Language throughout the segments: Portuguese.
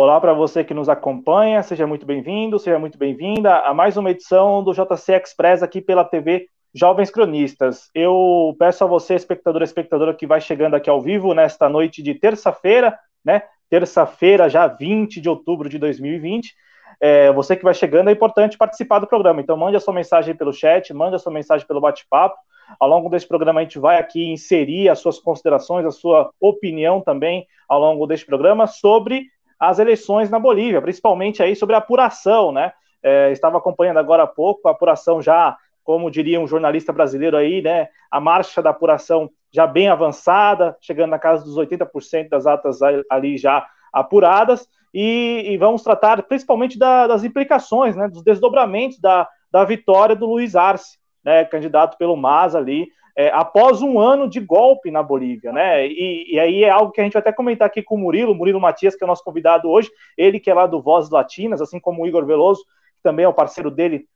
Olá para você que nos acompanha, seja muito bem-vindo, seja muito bem-vinda a mais uma edição do JC Express aqui pela TV Jovens Cronistas. Eu peço a você, espectador e espectadora que vai chegando aqui ao vivo nesta noite de terça-feira, né? Terça-feira, já 20 de outubro de 2020. É, você que vai chegando, é importante participar do programa. Então, mande a sua mensagem pelo chat, mande a sua mensagem pelo bate-papo. Ao longo desse programa, a gente vai aqui inserir as suas considerações, a sua opinião também ao longo deste programa sobre as eleições na Bolívia, principalmente aí sobre a apuração, né? É, estava acompanhando agora há pouco a apuração já, como diria um jornalista brasileiro aí, né? A marcha da apuração já bem avançada, chegando na casa dos 80% das atas ali já apuradas, e, e vamos tratar principalmente da, das implicações, né? Dos desdobramentos da, da vitória do Luiz Arce, né? Candidato pelo MAS ali, é, após um ano de golpe na Bolívia, né? E, e, aí é algo que a gente vai até comentar aqui com o Murilo, Murilo Matias, que é o nosso convidado hoje, ele que é lá do Vozes Latinas, assim como o Igor Veloso, que também é o parceiro dele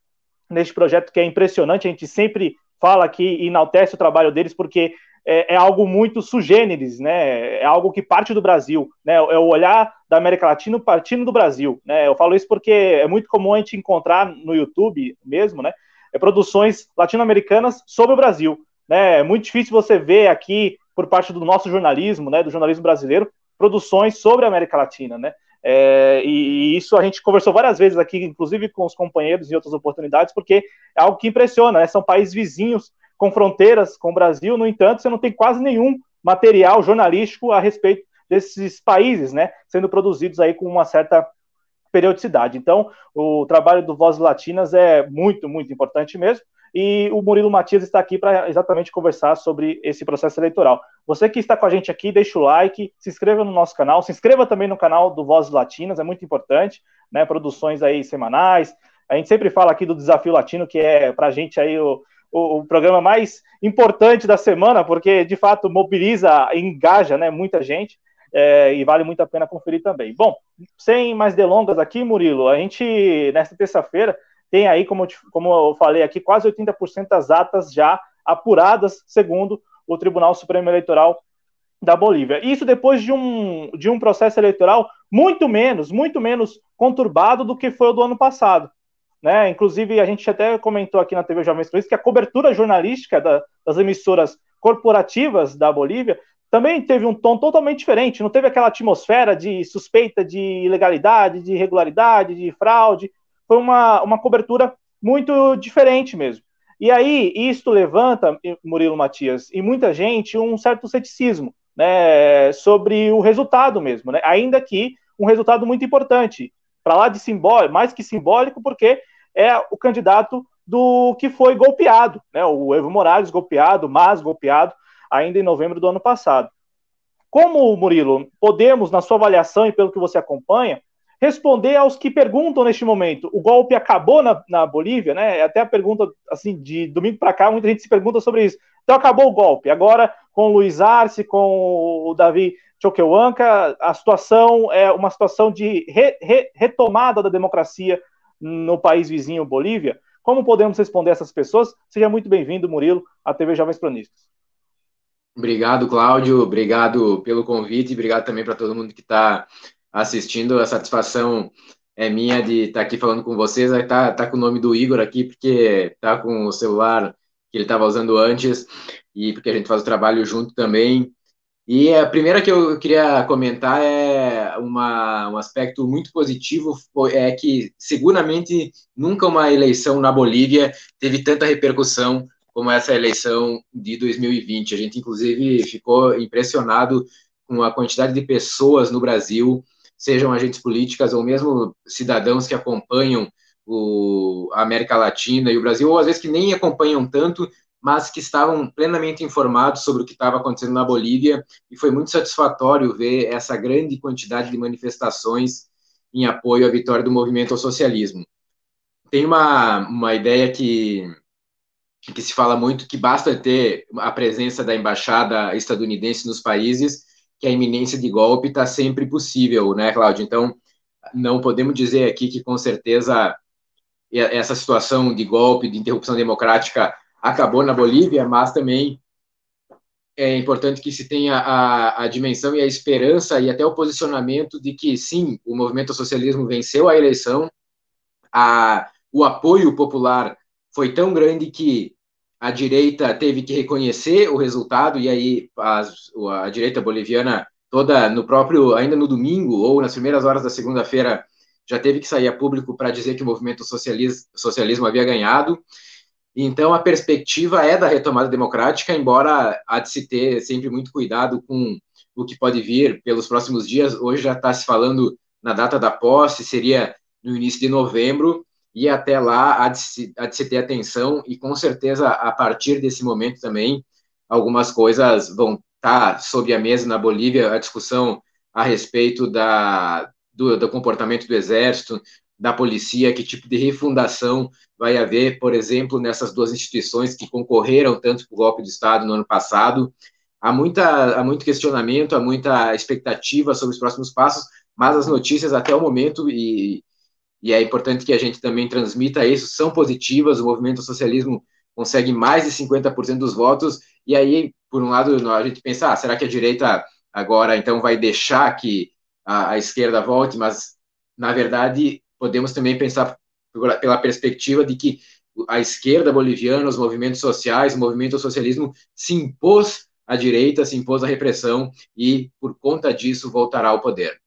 neste projeto que é impressionante, a gente sempre fala aqui e enaltece o trabalho deles, porque é, é, algo muito sugêneres, né? É algo que parte do Brasil, né? É o olhar da América Latina partindo do Brasil, né? Eu falo isso porque é muito comum a gente encontrar no YouTube mesmo, né? É, produções latino-americanas sobre o Brasil. Né? É muito difícil você ver aqui, por parte do nosso jornalismo, né, do jornalismo brasileiro, produções sobre a América Latina, né? É, e, e, isso a gente conversou várias vezes aqui, inclusive com os companheiros em outras oportunidades, porque é algo que impressiona, né? São países vizinhos com fronteiras com o Brasil, no entanto, você não tem quase nenhum material jornalístico a respeito desses países, né? Sendo produzidos aí com uma certa periodicidade. Então, o trabalho do Vozes Latinas é muito, muito importante mesmo e o Murilo Matias está aqui para exatamente conversar sobre esse processo eleitoral. Você que está com a gente aqui, deixa o like, se inscreva no nosso canal, se inscreva também no canal do Vozes Latinas, é muito importante, né? Produções aí semanais. A gente sempre fala aqui do Desafio Latino, que é para a gente aí o, o, o, programa mais importante da semana, porque de fato mobiliza, engaja, né? Muita gente. É, e vale muito a pena conferir também. Bom, sem mais delongas aqui, Murilo, a gente, nesta terça-feira, tem aí, como eu, como eu falei aqui, quase 80% das atas já apuradas, segundo o Tribunal Supremo Eleitoral da Bolívia. Isso depois de um, de um processo eleitoral muito menos, muito menos conturbado do que foi o do ano passado. Né? Inclusive, a gente até comentou aqui na TV Jovens Cruz que a cobertura jornalística da, das emissoras corporativas da Bolívia também teve um tom totalmente diferente, não teve aquela atmosfera de suspeita de ilegalidade, de irregularidade, de fraude, foi uma, uma cobertura muito diferente mesmo. E aí, isto levanta, Murilo Matias, e muita gente, um certo ceticismo né, sobre o resultado mesmo, né, ainda que um resultado muito importante, para lá de simbólico, mais que simbólico, porque é o candidato do que foi golpeado, né, o Evo Morales golpeado, mas golpeado, ainda em novembro do ano passado. Como, Murilo, podemos, na sua avaliação e pelo que você acompanha, responder aos que perguntam neste momento: o golpe acabou na, na Bolívia, né? Até a pergunta, assim, de domingo para cá, muita gente se pergunta sobre isso. Então acabou o golpe. Agora, com o Luiz Arce, com o Davi Choquehuanca, a situação é uma situação de re, re, retomada da democracia no país vizinho, Bolívia. Como podemos responder essas pessoas? Seja muito bem-vindo, Murilo, à TV Jovens Cronistas. Obrigado, Cláudio. Obrigado pelo convite. Obrigado também para todo mundo que está assistindo. A satisfação é minha de estar tá aqui falando com vocês. Tá, tá com o nome do Igor aqui, porque tá com o celular que ele estava usando antes, e porque a gente faz o trabalho junto também. E a primeira que eu queria comentar é uma, um aspecto muito positivo, é que seguramente nunca uma eleição na Bolívia teve tanta repercussão como essa eleição de 2020. A gente, inclusive, ficou impressionado com a quantidade de pessoas no Brasil sejam agentes políticas ou mesmo cidadãos que acompanham o, a América Latina e o Brasil, ou às vezes que nem acompanham tanto, mas que estavam plenamente informados sobre o que estava acontecendo na Bolívia, e foi muito satisfatório ver essa grande quantidade de manifestações em apoio à vitória do movimento ao socialismo. Tem uma, uma ideia que, que se fala muito que basta ter a presença da embaixada estadunidense nos países que a iminência de golpe está sempre possível, né, Cláudio? Então, não podemos dizer aqui que com certeza essa situação de golpe, de interrupção democrática acabou na Bolívia, mas também é importante que se tenha a, a, dimensão e a esperança e até o posicionamento de que, sim, o movimento socialismo venceu a eleição, a, o apoio popular foi tão grande que a direita teve que reconhecer o resultado, e aí a, direita boliviana toda no próprio, ainda no domingo ou nas primeiras horas da segunda-feira, já teve que sair a público para dizer que o movimento socialismo, socialismo havia ganhado. Então, a perspectiva é da retomada democrática, embora há de se ter sempre muito cuidado com o que pode vir pelos próximos dias. Hoje já está se falando na data da posse, seria no início de novembro, e até lá há de, se, há de se ter atenção, e com certeza a partir desse momento também algumas coisas vão estar tá sobre a mesa na Bolívia, a discussão a respeito da, do, do comportamento do exército, da polícia, que tipo de refundação vai haver, por exemplo, nessas duas instituições que concorreram tanto para o golpe de Estado no ano passado. Há, muita, há muito questionamento, há muita expectativa sobre os próximos passos, mas as notícias até o momento, e, e é importante que a gente também transmita isso, são positivas. O movimento socialismo consegue mais de 50% dos votos, e aí, por um lado, a gente pensa, ah, será que a direita agora então vai deixar que a, a esquerda volte? Mas, na verdade, podemos também pensar pela perspectiva de que a esquerda boliviana, os movimentos sociais, o movimento socialismo se impôs à direita, se impôs à repressão e, por conta disso, voltará ao poder.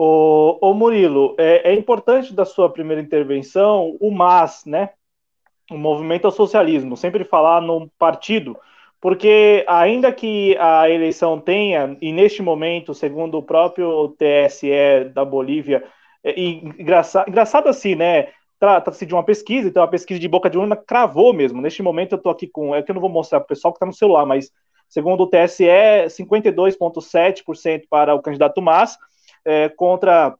O, o Murilo, é, é, importante da sua primeira intervenção o MAS, né? O movimento ao socialismo, sempre falar no partido, porque ainda que a eleição tenha, e neste momento, segundo o próprio TSE da Bolívia, é, engraçado, engraçado assim, né? Trata-se de uma pesquisa, então a pesquisa de boca de urna cravou mesmo. Neste momento eu estou aqui com, é que eu não vou mostrar para o pessoal que está no celular, mas segundo o TSE, 52,7% para o candidato Mas, é, contra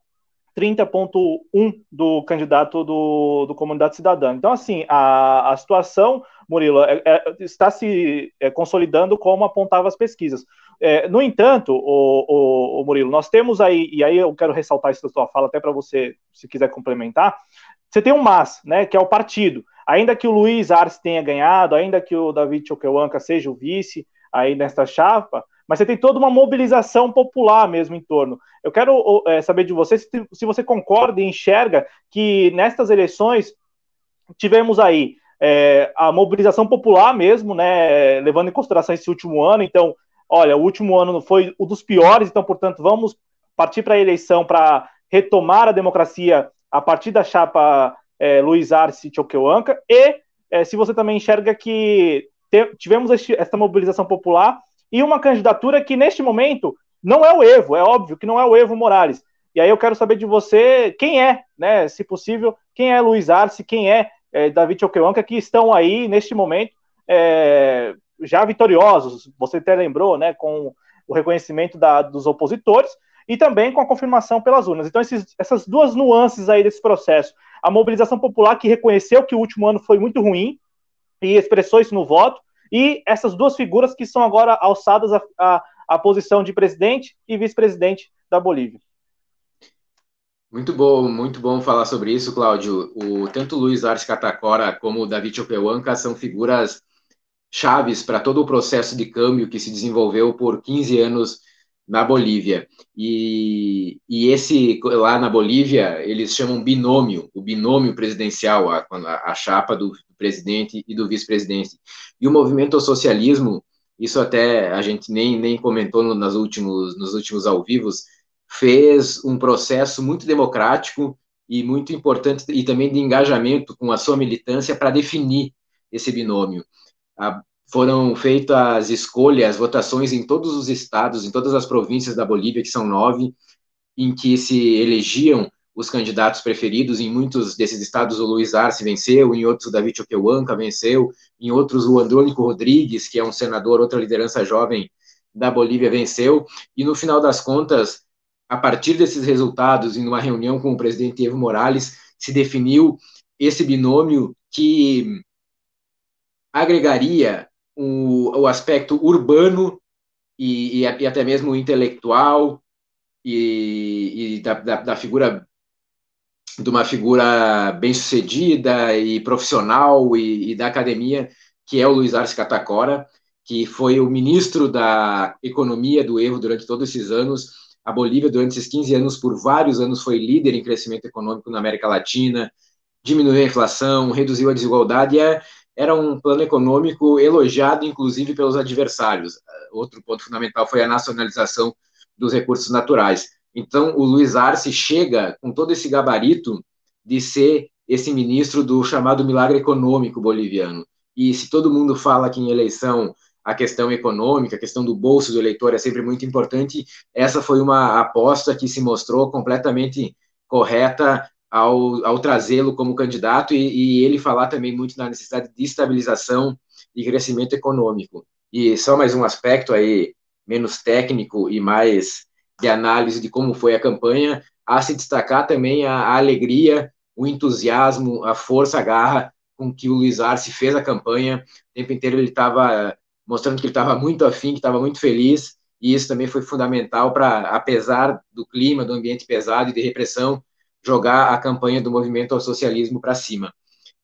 30,1% do candidato do, do Comunidade Cidadã. Então, assim, a, a situação Murilo, é, é, está se é, consolidando como apontavam as pesquisas. É, no entanto, o, o, o, Murilo, nós temos aí, e aí eu quero ressaltar isso da sua fala, até para você, se quiser complementar, você tem um MAS, né, que é o partido. Ainda que o Luiz Arce tenha ganhado, ainda que o David Choquehuanca seja o vice aí nesta chapa, mas você tem toda uma mobilização popular mesmo em torno. Eu quero é, saber de você se, se você concorda e enxerga que nestas eleições tivemos aí é, a mobilização popular mesmo, né, levando em consideração esse último ano. Então, olha, o último ano foi o dos piores, então, portanto, vamos partir para a eleição para retomar a democracia a partir da chapa é, Luiz Arce Choquehuanca. E é, se você também enxerga que tivemos este, esta mobilização popular e uma candidatura que, neste momento, não é o Evo, é óbvio que não é o Evo Morales. E aí eu quero saber de você quem é, né, se possível, quem é Luiz Arce, quem é é, David Okewanka, que estão aí, neste momento, é, já vitoriosos. Você até lembrou, né, com o reconhecimento da, dos opositores e também com a confirmação pelas urnas. Então, esses, essas duas nuances aí desse processo. A mobilização popular que reconheceu que o último ano foi muito ruim e expressou isso no voto, e essas duas figuras que são agora alçadas à posição de presidente e vice-presidente da Bolívia. Muito bom, muito bom falar sobre isso, Cláudio. O, tanto o Luiz Arce Catacora como o David Chopeuanca são figuras chaves para todo o processo de câmbio que se desenvolveu por 15 anos na Bolívia. E, e esse, lá na Bolívia, eles chamam binômio, o binômio presidencial, a, a chapa do presidente e do vice-presidente. E o movimento ao socialismo, isso até a gente nem, nem comentou no, nas últimos, nos últimos ao vivos, fez um processo muito democrático e muito importante e também de engajamento com a sua militância para definir esse binômio. Foram feitas as escolhas, votações em todos os estados, em todas as províncias da Bolívia, que são nove, em que se elegiam os candidatos preferidos. Em muitos desses estados, o Luiz Arce venceu, em outros, o David Choquehuanca venceu, em outros, o Andrônico Rodrigues, que é um senador, outra liderança jovem da Bolívia, venceu. E no final das contas, a partir desses resultados, em uma reunião com o presidente Evo Morales, se definiu esse binômio que agregaria o, o aspecto urbano e, e, e, até mesmo intelectual e, e da, da, da, figura de uma figura bem sucedida e profissional e, da academia que é o Luiz Arce Catacora, que foi o ministro da Economia do Evo durante todos esses anos. A Bolívia, durante esses 15 anos, por vários anos, foi líder em crescimento econômico na América Latina, diminuiu a inflação, reduziu a desigualdade, e é, era um plano econômico elogiado, inclusive, pelos adversários. Outro ponto fundamental foi a nacionalização dos recursos naturais. Então, o Luiz Arce chega com todo esse gabarito de ser esse ministro do chamado milagre econômico boliviano. E se todo mundo fala que em eleição a questão econômica, a questão do bolso do eleitor é sempre muito importante, essa foi uma aposta que se mostrou completamente correta ao, ao trazê-lo como candidato e, e, ele falar também muito na necessidade de estabilização e crescimento econômico. E só mais um aspecto aí, menos técnico e mais de análise de como foi a campanha, a se destacar também a, a alegria, o entusiasmo, a força, a garra com que o Luiz Arce fez a campanha. O tempo inteiro ele estava mostrando que ele estava muito afim, que estava muito feliz, e isso também foi fundamental para, apesar do clima, do ambiente pesado e de repressão, jogar a campanha do movimento ao socialismo para cima.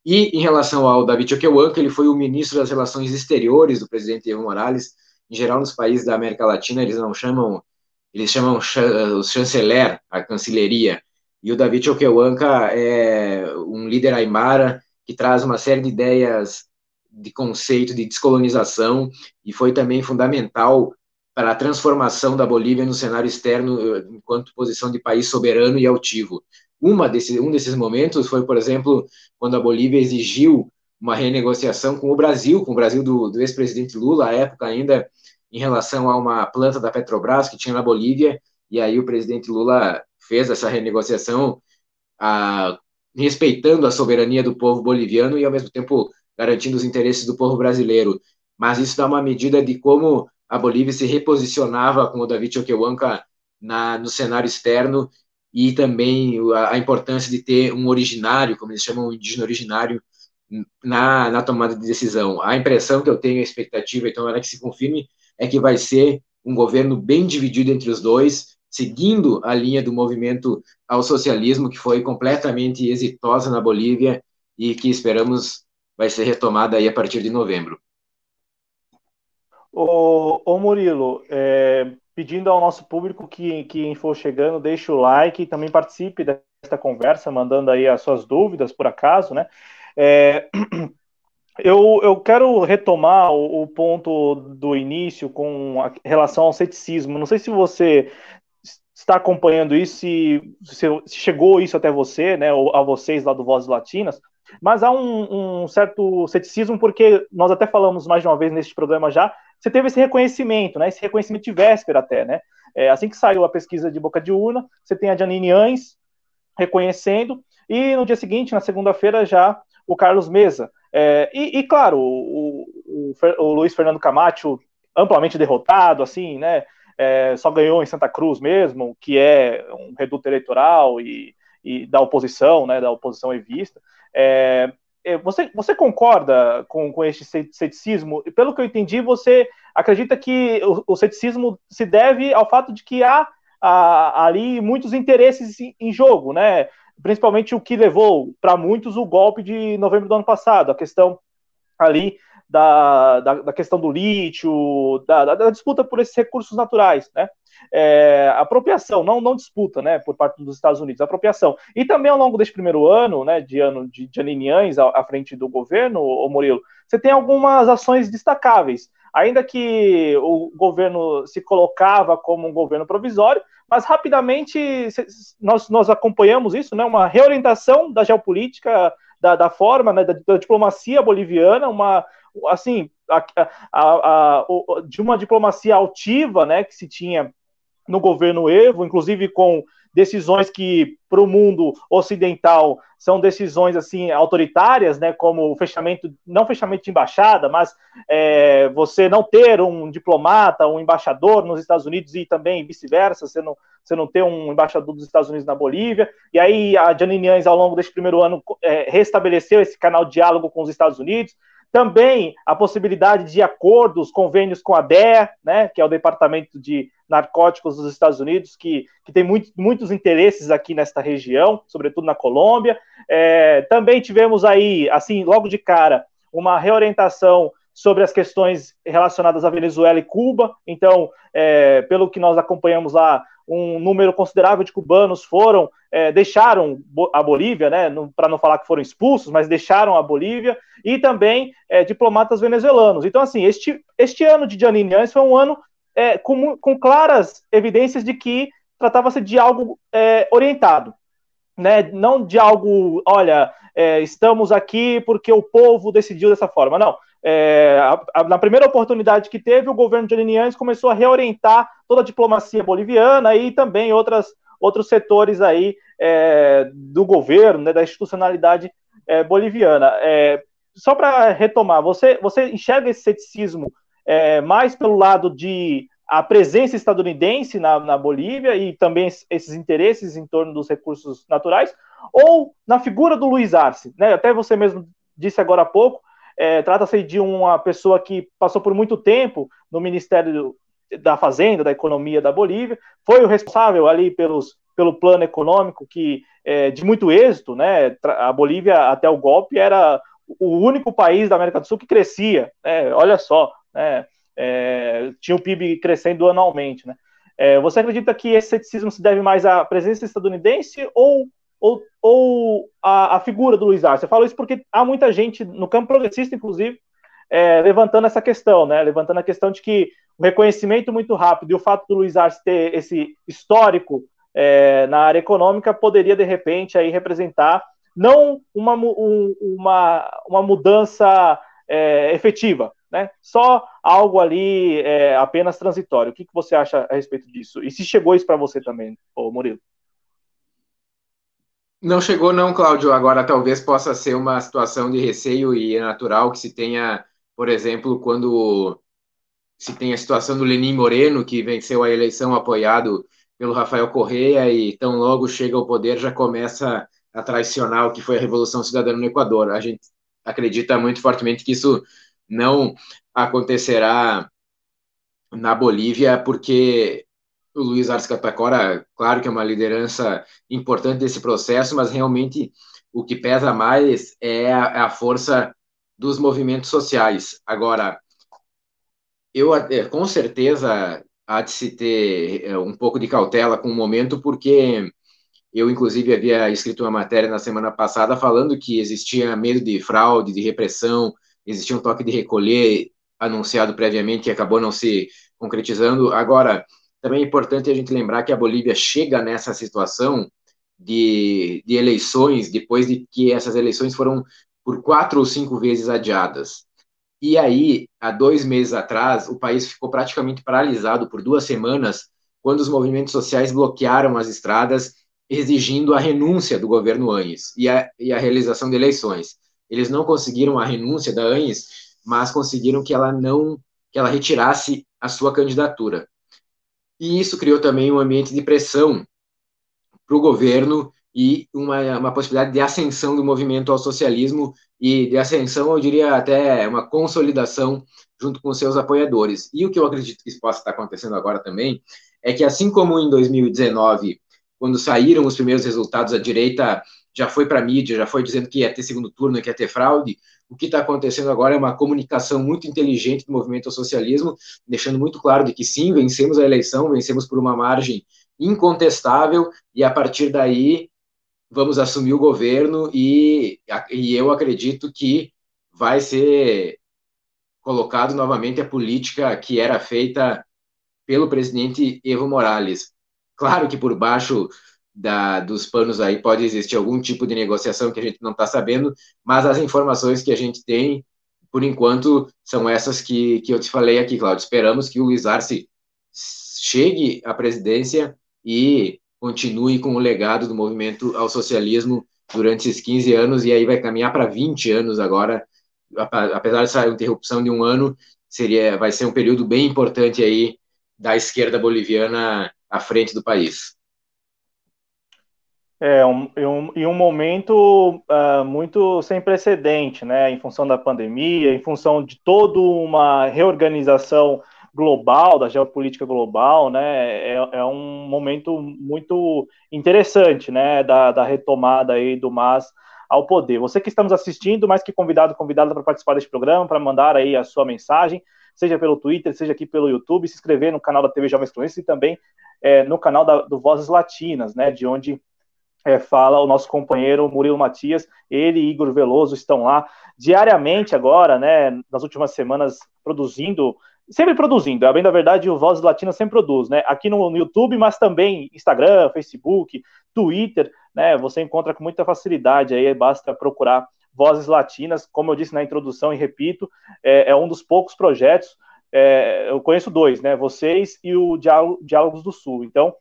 E em relação ao David Choquehuanca, ele foi o ministro das Relações Exteriores do presidente Evo Morales. Em geral, nos países da América Latina, eles não chamam, eles chamam o chanceler, a cancelaria. E o David Choquehuanca é um líder aimara que traz uma série de ideias de conceito de descolonização e foi também fundamental para a transformação da Bolívia no cenário externo enquanto posição de país soberano e altivo. Uma desse, um desses momentos foi, por exemplo, quando a Bolívia exigiu uma renegociação com o Brasil, com o Brasil do, do ex-presidente Lula, à época ainda, em relação a uma planta da Petrobras que tinha na Bolívia, e aí o presidente Lula fez essa renegociação a, respeitando a soberania do povo boliviano e, ao mesmo tempo, garantindo os interesses do povo brasileiro. Mas isso dá uma medida de como a Bolívia se reposicionava com o David Choquehuanca no cenário externo e também a, importância de ter um originário, como eles chamam, um indígena originário, na, na tomada de decisão. A impressão que eu tenho, a expectativa, então, era que se confirme, é que vai ser um governo bem dividido entre os dois, seguindo a linha do movimento ao socialismo, que foi completamente exitosa na Bolívia e que esperamos vai ser retomada aí a partir de novembro. Ô, ô Murilo, é, pedindo ao nosso público que quem for chegando, deixe o like e também participe desta conversa, mandando aí as suas dúvidas, por acaso, né? É, eu, eu quero retomar o, o, ponto do início com a relação ao ceticismo. Não sei se você está acompanhando isso, se, se chegou isso até você, né, ou a vocês lá do Vozes Latinas, mas há um, um, certo ceticismo, porque nós até falamos mais de uma vez neste programa já, você teve esse reconhecimento, né, esse reconhecimento de véspera até, né, é, assim que saiu a pesquisa de boca de urna, você tem a Janine Ans reconhecendo, e no dia seguinte, na segunda-feira, já o Carlos Mesa. É, e, e, claro, o, o, o, Luiz Fernando Camacho amplamente derrotado, assim, né, é, só ganhou em Santa Cruz mesmo, que é um reduto eleitoral e, e da oposição, né, da oposição evista. É, você, você concorda com, com este ceticismo? Pelo que eu entendi, você acredita que o, o ceticismo se deve ao fato de que há, há ali muitos interesses em, em jogo, né? Principalmente o que levou para muitos o golpe de novembro do ano passado, a questão ali da, da, da questão do lítio, da, da, disputa por esses recursos naturais, né? É, apropriação, não, não disputa, né, por parte dos Estados Unidos, apropriação. E também ao longo deste primeiro ano, né, de ano de Janine à, à frente do governo, o Murilo, você tem algumas ações destacáveis, ainda que o governo se colocava como um governo provisório, mas rapidamente nós, nós acompanhamos isso, né, uma reorientação da geopolítica, da, da forma, né, da, da diplomacia boliviana, uma, assim, a, a, a, de uma diplomacia altiva, né, que se tinha no governo Evo, inclusive com decisões que para o mundo ocidental são decisões assim autoritárias, né, como o fechamento, não fechamento de embaixada, mas é, você não ter um diplomata, um embaixador nos Estados Unidos e também vice-versa, você não, você não ter um embaixador dos Estados Unidos na Bolívia. E aí a Janine Anes, ao longo deste primeiro ano, é, restabeleceu esse canal de diálogo com os Estados Unidos. Também a possibilidade de acordos, convênios com a DEA, né, que é o Departamento de Narcóticos dos Estados Unidos, que, que tem muito, muitos interesses aqui nesta região, sobretudo na Colômbia. É, também tivemos aí, assim, logo de cara, uma reorientação sobre as questões relacionadas à Venezuela e Cuba. Então, é, pelo que nós acompanhamos lá, um número considerável de cubanos foram, é, deixaram a Bolívia, né, para não falar que foram expulsos, mas deixaram a Bolívia, e também é, diplomatas venezuelanos. Então, assim, este, este ano de Janine foi um ano é, com, com, claras evidências de que tratava-se de algo é, orientado, né, não de algo, olha, é, estamos aqui porque o povo decidiu dessa forma, não. É, a, a, na primeira oportunidade que teve, o governo de Linianes começou a reorientar toda a diplomacia boliviana e também outras, outros setores aí é, do governo, né, da institucionalidade é, boliviana. É, só para retomar, você, você enxerga esse ceticismo é, mais pelo lado de a presença estadunidense na, na Bolívia e também esses interesses em torno dos recursos naturais, ou na figura do Luiz Arce, né? Até você mesmo disse agora há pouco, é, trata-se de uma pessoa que passou por muito tempo no Ministério da Fazenda, da Economia da Bolívia, foi o responsável ali pelos, pelo plano econômico que é, de muito êxito, né? A Bolívia até o golpe era o único país da América do Sul que crescia, né? Olha só, né? É, tinha o PIB crescendo anualmente, né? É, você acredita que esse ceticismo se deve mais à presença estadunidense ou ou, ou a, a, figura do Luiz Arce? Eu falo isso porque há muita gente, no campo progressista, inclusive, é, levantando essa questão, né? Levantando a questão de que o reconhecimento muito rápido e o fato do Luiz Arce ter esse histórico é, na área econômica poderia, de repente, aí representar não uma, um, uma, uma mudança é, efetiva, né? Só algo ali é, apenas transitório. O que, que você acha a respeito disso? E se chegou isso para você também, Murilo? Não chegou, não, Cláudio. Agora talvez possa ser uma situação de receio e é natural que se tenha, por exemplo, quando se tem a situação do Lenin Moreno, que venceu a eleição apoiado pelo Rafael Correa e tão logo chega ao poder já começa a traicionar o que foi a Revolução Cidadã no Equador. A gente acredita muito fortemente que isso não acontecerá na Bolívia, porque o Luiz Arce Catacora, claro que é uma liderança importante desse processo, mas realmente o que pesa mais é a, é a força dos movimentos sociais. Agora, eu com certeza há de se ter é, um pouco de cautela com o momento, porque eu, inclusive, havia escrito uma matéria na semana passada falando que existia medo de fraude, de repressão, existia um toque de recolher anunciado previamente que acabou não se concretizando. Agora, também é importante a gente lembrar que a Bolívia chega nessa situação de, de eleições depois de que essas eleições foram por quatro ou cinco vezes adiadas. E aí, há dois meses atrás, o país ficou praticamente paralisado por duas semanas, quando os movimentos sociais bloquearam as estradas, exigindo a renúncia do governo Anhes e a, e a realização de eleições. Eles não conseguiram a renúncia da Anhes, mas conseguiram que ela não, que ela retirasse a sua candidatura e isso criou também um ambiente de pressão para o governo e uma, uma possibilidade de ascensão do movimento ao socialismo e de ascensão, eu diria até uma consolidação junto com seus apoiadores. E o que eu acredito que possa estar acontecendo agora também é que, assim como em 2019, quando saíram os primeiros resultados, a direita já foi para a mídia, já foi dizendo que ia ter segundo turno, que ia ter fraude, o que está acontecendo agora é uma comunicação muito inteligente do movimento ao socialismo, deixando muito claro de que sim, vencemos a eleição, vencemos por uma margem incontestável, e a partir daí vamos assumir o governo, e, e eu acredito que vai ser colocado novamente a política que era feita pelo presidente Evo Morales. Claro que por baixo da, dos panos aí pode existir algum tipo de negociação que a gente não está sabendo, mas as informações que a gente tem, por enquanto, são essas que, que eu te falei aqui, Claudio. Esperamos que o Luiz Arce chegue à presidência e continue com o legado do movimento ao socialismo durante esses 15 anos, e aí vai caminhar para 20 anos agora, apesar dessa interrupção de um ano, seria, vai ser um período bem importante aí da esquerda boliviana à frente do país. É, um, um, em um momento uh, muito sem precedente, né, em função da pandemia, em função de toda uma reorganização global, da geopolítica global, né, é, é um momento muito interessante, né, da, da retomada aí do MAS ao poder. Você que estamos assistindo, mais que convidado, convidada para participar deste programa, para mandar aí a sua mensagem, seja pelo Twitter, seja aqui pelo YouTube, se inscrever no canal da TV Jovens Cronistas e também é, no canal da, do Vozes Latinas, né, de onde é, fala o nosso companheiro Murilo Matias, ele e Igor Veloso estão lá diariamente agora, né, nas últimas semanas, produzindo, sempre produzindo, é bem da verdade, o Vozes Latinas sempre produz, né, aqui no, no, YouTube, mas também Instagram, Facebook, Twitter, né, você encontra com muita facilidade, aí basta procurar Vozes Latinas, como eu disse na introdução e repito, é, é um dos poucos projetos, é, eu conheço dois, né, vocês e o Diálogos do Sul, então,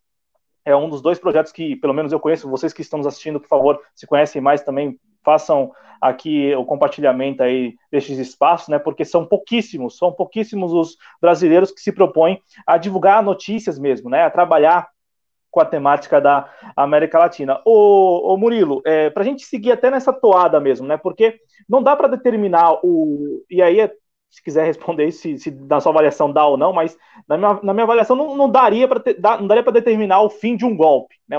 é um dos dois projetos que, pelo menos eu conheço, vocês que estão nos assistindo, por favor, se conhecem mais também, façam aqui o compartilhamento aí destes espaços, né, porque são pouquíssimos, são pouquíssimos os brasileiros que se propõem a divulgar notícias mesmo, né, a trabalhar com a temática da América Latina. Ô, ô Murilo, é, para a gente seguir até nessa toada mesmo, né, porque não dá para determinar o, e aí é se quiser responder se, se na sua avaliação dá ou não, mas na minha, na minha avaliação não, não daria para determinar o fim de um golpe, né?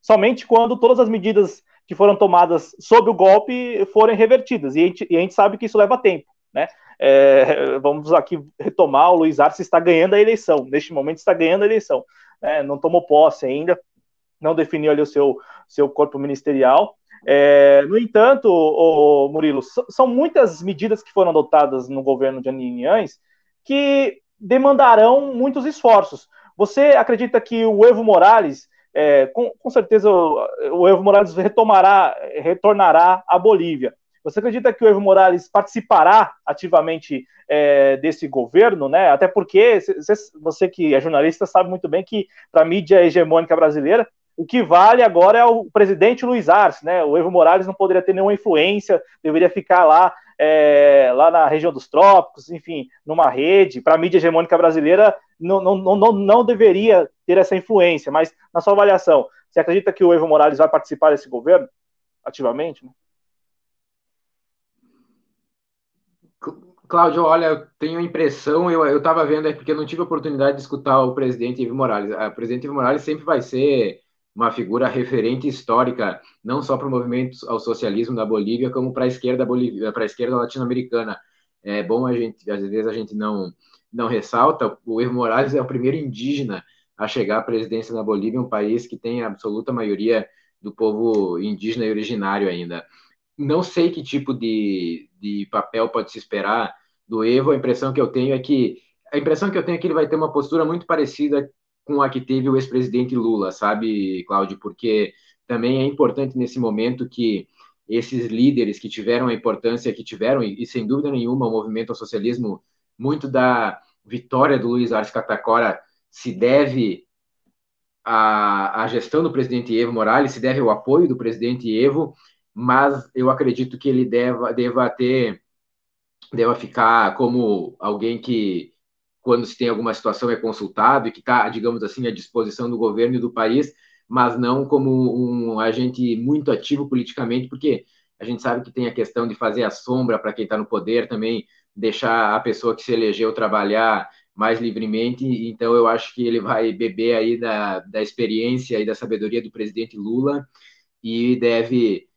Somente quando todas as medidas que foram tomadas sob o golpe forem revertidas. E a gente, e a gente sabe que isso leva tempo, né? É, vamos aqui retomar, o Luiz Arce está ganhando a eleição, neste momento está ganhando a eleição, né? não tomou posse ainda, não definiu ali o seu, seu corpo ministerial, é, no entanto, Murilo, são muitas medidas que foram adotadas no governo de Aninhães que demandarão muitos esforços. Você acredita que o Evo Morales, é, com, com, certeza o, o, Evo Morales retomará, retornará à Bolívia. Você acredita que o Evo Morales participará ativamente é, desse governo, né? Até porque você que é jornalista sabe muito bem que para a mídia hegemônica brasileira o que vale agora é o presidente Luiz Arce, né? O Evo Morales não poderia ter nenhuma influência, deveria ficar lá, é, lá na região dos trópicos, enfim, numa rede. Para a mídia hegemônica brasileira, não, não, não, não deveria ter essa influência. Mas, na sua avaliação, você acredita que o Evo Morales vai participar desse governo ativamente? Né? Cláudio, olha, eu tenho a impressão, eu estava vendo, é porque eu não tive a oportunidade de escutar o presidente Evo Morales. O presidente Evo Morales sempre vai ser uma figura referente histórica, não só para o movimento ao socialismo da Bolívia, como para a esquerda bolívia, para a esquerda latino-americana. É bom a gente, às vezes a gente não não ressalta, o Evo Morales é o primeiro indígena a chegar à presidência na Bolívia, um país que tem a absoluta maioria do povo indígena e originário ainda. Não sei que tipo de, de papel pode se esperar do Evo, a impressão que eu tenho é que a impressão que eu tenho é que ele vai ter uma postura muito parecida com a que teve o ex-presidente Lula, sabe, Cláudio? Porque também é importante nesse momento que esses líderes que tiveram a importância que tiveram, e, sem dúvida nenhuma o movimento ao socialismo, muito da vitória do Luiz Arce Catacora se deve à, à gestão do presidente Evo Morales, se deve ao apoio do presidente Evo, mas eu acredito que ele deva, deva ter, deva ficar como alguém que quando se tem alguma situação é consultado e que está, digamos assim, à disposição do governo e do país, mas não como um agente muito ativo politicamente, porque a gente sabe que tem a questão de fazer a sombra para quem está no poder também, deixar a pessoa que se elegeu trabalhar mais livremente. Então, eu acho que ele vai beber aí da, da experiência e da sabedoria do presidente Lula e deve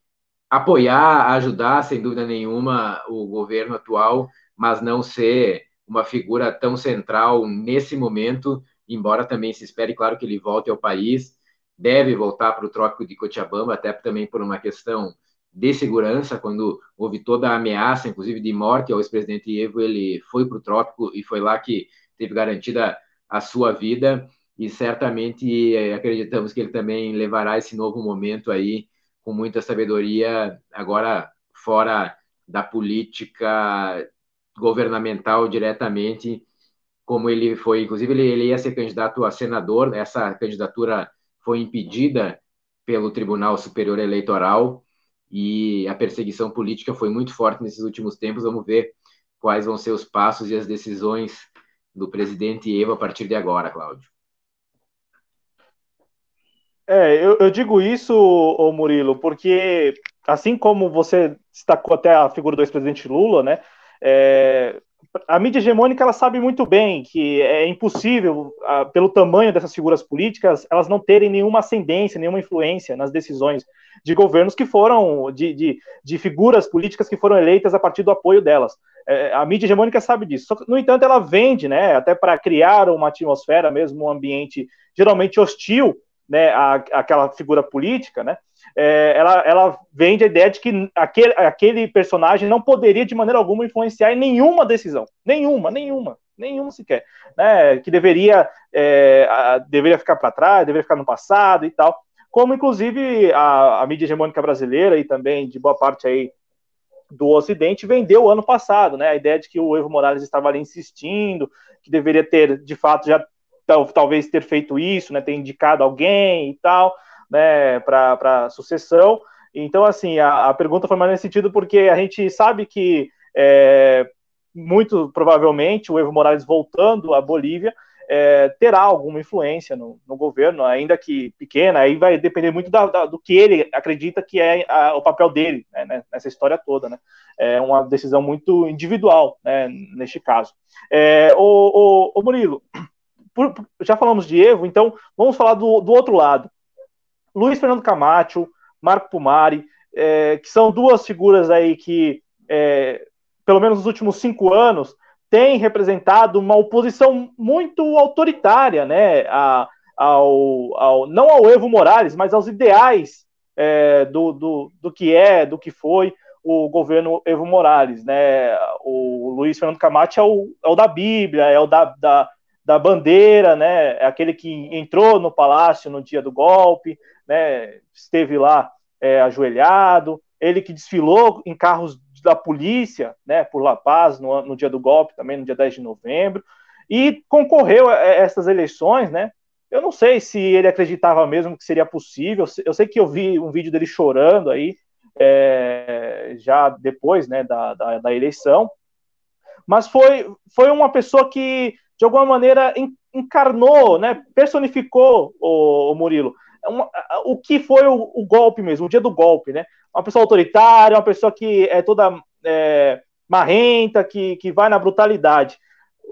apoiar, ajudar, sem dúvida nenhuma, o governo atual, mas não ser uma figura tão central nesse momento, embora também se espere, claro, que ele volte ao país, deve voltar para o Trópico de Cochabamba, até também por uma questão de segurança, quando houve toda a ameaça, inclusive de morte ao ex-presidente Evo, ele foi para o Trópico e foi lá que teve garantida a sua vida, e certamente eh, acreditamos que ele também levará esse novo momento aí com muita sabedoria, agora fora da política governamental diretamente, como ele foi, inclusive ele, ele ia ser candidato a senador, essa candidatura foi impedida pelo Tribunal Superior Eleitoral e a perseguição política foi muito forte nesses últimos tempos. Vamos ver quais vão ser os passos e as decisões do presidente Evo a partir de agora, Cláudio. É, eu, eu digo isso, ô Murilo, porque assim como você destacou até a figura do ex-presidente Lula, né? É, a mídia hegemônica ela sabe muito bem que é impossível, pelo tamanho dessas figuras políticas, elas não terem nenhuma ascendência, nenhuma influência nas decisões de governos que foram, de, de, de figuras políticas que foram eleitas a partir do apoio delas. É, a mídia hegemônica sabe disso. Que, no entanto, ela vende, né, até para criar uma atmosfera, mesmo um ambiente geralmente hostil, né, a, aquela figura política, né, é, ela, ela vende a ideia de que aquele, aquele personagem não poderia de maneira alguma influenciar em nenhuma decisão, nenhuma, nenhuma, nenhuma sequer, né, que deveria, é, a, deveria ficar para trás, deveria ficar no passado e tal, como inclusive a, a mídia hegemônica brasileira e também de boa parte aí do Ocidente vendeu ano passado, né? A ideia de que o Evo Morales estava ali insistindo, que deveria ter, de fato, já talvez ter feito isso, né? Ter indicado alguém e tal, né? Para sucessão. Então, assim, a, a, pergunta foi mais nesse sentido porque a gente sabe que é, muito provavelmente o Evo Morales voltando à Bolívia é, terá alguma influência no, no, governo, ainda que pequena, aí vai depender muito da, da, do que ele acredita que é a, o papel dele né, né, nessa história toda. Né? É uma decisão muito individual né, neste caso. É, o, o, o Murilo, por, já falamos de Evo, então vamos falar do, do outro lado. Luiz Fernando Camacho, Marco Pumari, é, que são duas figuras aí que, é, pelo menos nos últimos cinco anos, tem representado uma oposição muito autoritária, né, a, ao, ao, não ao Evo Morales, mas aos ideais é, do, do, do que é, do que foi o governo Evo Morales, né, o Luiz Fernando Camacho é o, é o da Bíblia, é o da, da, da bandeira, né, é aquele que entrou no palácio no dia do golpe, né, esteve lá é, ajoelhado, ele que desfilou em carros da polícia, né, por La Paz, no, no dia do golpe, também no dia 10 de novembro, e concorreu a essas eleições, né, eu não sei se ele acreditava mesmo que seria possível, eu sei que eu vi um vídeo dele chorando aí, é, já depois, né, da, da, da, eleição, mas foi, foi uma pessoa que, de alguma maneira, encarnou, né, personificou o, o Murilo, uma, o que foi o, o, golpe mesmo, o dia do golpe, né? Uma pessoa autoritária, uma pessoa que é toda é, marrenta, que, que vai na brutalidade.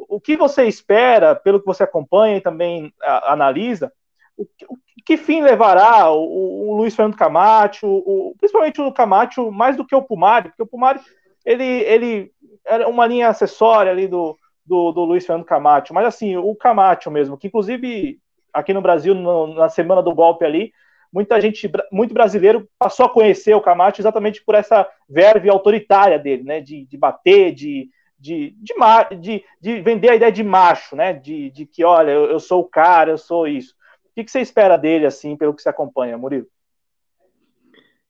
O que você espera, pelo que você acompanha e também a, analisa, o, o, que fim levará o, o Luiz Fernando Camacho, o, principalmente o Camacho, mais do que o Pumari, porque o Pumari ele, ele era uma linha acessória ali do, do, do Luiz Fernando Camacho, mas assim, o Camacho mesmo, que inclusive aqui no Brasil, no, na semana do golpe ali, muita gente, muito brasileiro passou a conhecer o Camacho exatamente por essa verve autoritária dele, né, de, de bater, de, de, de, de, de, vender a ideia de macho, né, de, de que, olha, eu, eu sou o cara, eu sou isso. O que, que você espera dele, assim, pelo que você acompanha, Murilo?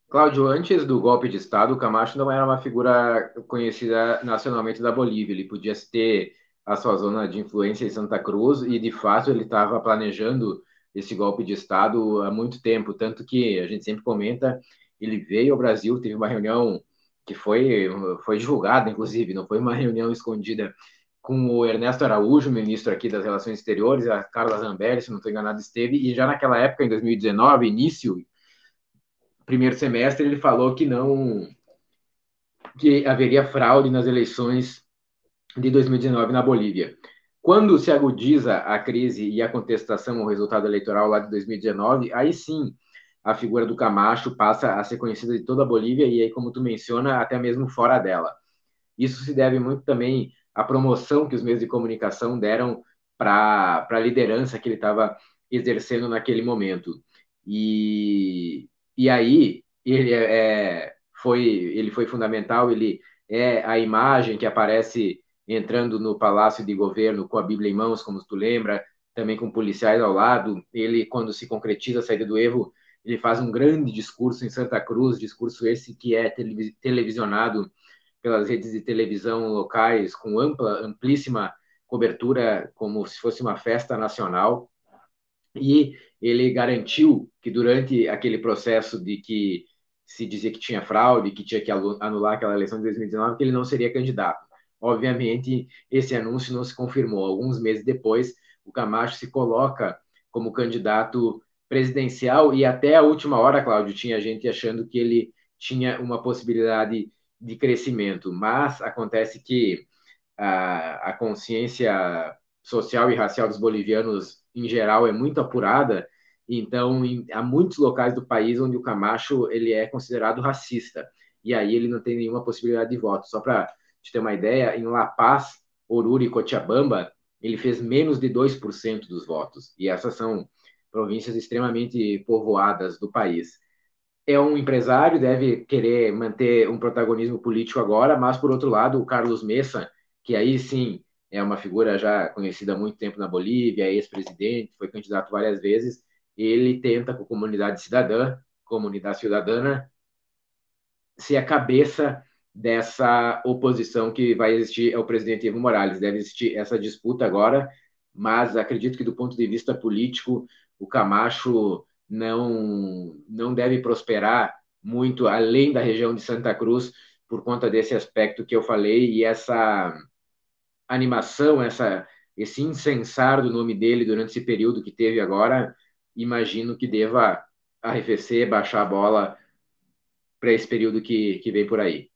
Cláudio, antes do golpe de Estado, o Camacho não era uma figura conhecida nacionalmente da Bolívia. Ele podia ter a sua zona de influência em Santa Cruz e, de fato, ele estava planejando esse golpe de Estado há muito tempo, tanto que a gente sempre comenta, ele veio ao Brasil, teve uma reunião que foi, foi divulgada, inclusive, não foi uma reunião escondida, com o Ernesto Araújo, ministro aqui das Relações Exteriores, a Carla Zambelli, se não estou enganado, esteve, e já naquela época, em 2019, início, primeiro semestre, ele falou que não, que haveria fraude nas eleições de 2019 na Bolívia. Quando se agudiza a crise e a contestação ao resultado eleitoral lá de 2019, aí sim a figura do Camacho passa a ser conhecida de toda a Bolívia e aí, como tu menciona, até mesmo fora dela. Isso se deve muito também à promoção que os meios de comunicação deram para a liderança que ele estava exercendo naquele momento. E, e aí ele é, foi, ele foi fundamental, ele é a imagem que aparece entrando no palácio de governo com a Bíblia em mãos, como tu lembra, também com policiais ao lado. Ele, quando se concretiza a saída do Evo, ele faz um grande discurso em Santa Cruz, discurso esse que é televisionado pelas redes de televisão locais, com ampla, amplíssima cobertura, como se fosse uma festa nacional. E ele garantiu que durante aquele processo de que se dizia que tinha fraude, que tinha que anular aquela eleição de 2019, que ele não seria candidato. Obviamente, esse anúncio não se confirmou. Alguns meses depois, o Camacho se coloca como candidato presidencial e até a última hora, Cláudio, tinha gente achando que ele tinha uma possibilidade de crescimento, mas acontece que a, a consciência social e racial dos bolivianos em geral é muito apurada, então em, há muitos locais do país onde o Camacho ele é considerado racista e aí ele não tem nenhuma possibilidade de voto. Só para ter uma ideia, em La Paz, Oruro e Cochabamba, ele fez menos de 2% dos votos. E essas são províncias extremamente povoadas do país. É um empresário, deve querer manter um protagonismo político agora, mas, por outro lado, o Carlos Messa, que aí sim é uma figura já conhecida há muito tempo na Bolívia, ex-presidente, foi candidato várias vezes, ele tenta, com a comunidade cidadã, comunidade cidadana, ser a cabeça dessa oposição que vai existir ao presidente Evo Morales. Deve existir essa disputa agora, mas acredito que do ponto de vista político, o Camacho não, não deve prosperar muito além da região de Santa Cruz por conta desse aspecto que eu falei e essa animação, essa, esse incensar do nome dele durante esse período que teve agora, imagino que deva arrefecer, baixar a bola para esse período que, que vem por aí.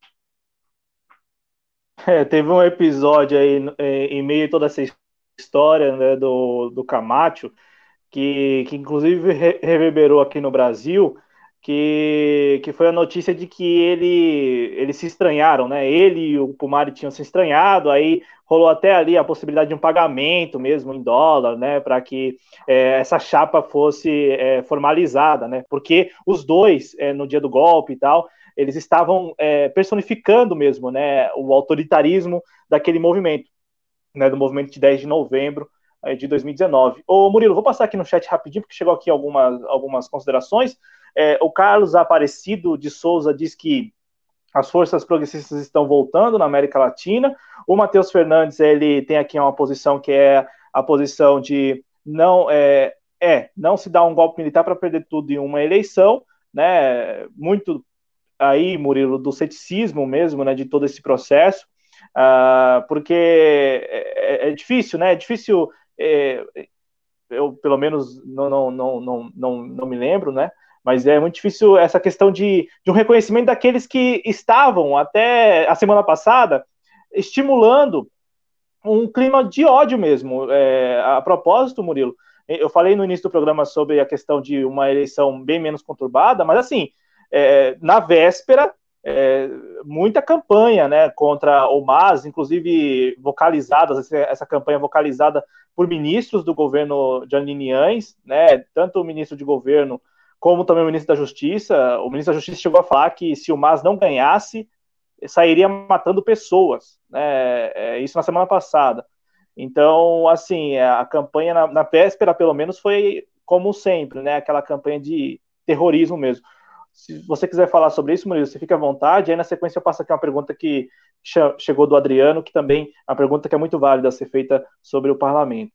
É, teve um episódio aí é, em meio a toda essa história né, do, do Camacho, que, que inclusive reverberou aqui no Brasil, que, que foi a notícia de que ele eles se estranharam, né? Ele e o Pumari tinham se estranhado, aí rolou até ali a possibilidade de um pagamento mesmo em dólar, né? Para que é, essa chapa fosse é, formalizada, né? Porque os dois, é, no dia do golpe e tal, eles estavam é, personificando mesmo, né? O autoritarismo daquele movimento, né? Do movimento de 10 de novembro de 2019. Ô Murilo, vou passar aqui no chat rapidinho, porque chegou aqui algumas, algumas considerações. É, o Carlos Aparecido de Souza diz que as forças progressistas estão voltando na América Latina. O Matheus Fernandes ele tem aqui uma posição que é a posição de não é, é não se dar um golpe militar para perder tudo em uma eleição, né? Muito aí, Murilo, do ceticismo mesmo, né? De todo esse processo, uh, porque é, é, é, difícil, né? É difícil. É, eu pelo menos não, não, não, não, não, não me lembro, né? Mas é muito difícil essa questão de, de um reconhecimento daqueles que estavam até a semana passada estimulando um clima de ódio mesmo. É, a propósito, Murilo, eu falei no início do programa sobre a questão de uma eleição bem menos conturbada, mas assim, é, na véspera, é, muita campanha né, contra o MAS, inclusive vocalizadas, essa campanha vocalizada por ministros do governo janiniães, né, tanto o ministro de governo como também o ministro da Justiça. O ministro da Justiça chegou a falar que se o MAS não ganhasse, sairia matando pessoas, né? É, isso na semana passada. Então, assim, a campanha na, na véspera, pelo menos, foi como sempre, né? Aquela campanha de terrorismo mesmo. Se você quiser falar sobre isso, Murilo, você fica à vontade. Aí, na sequência, eu passo aqui uma pergunta que chegou do Adriano, que também é uma pergunta que é muito válida a ser feita sobre o parlamento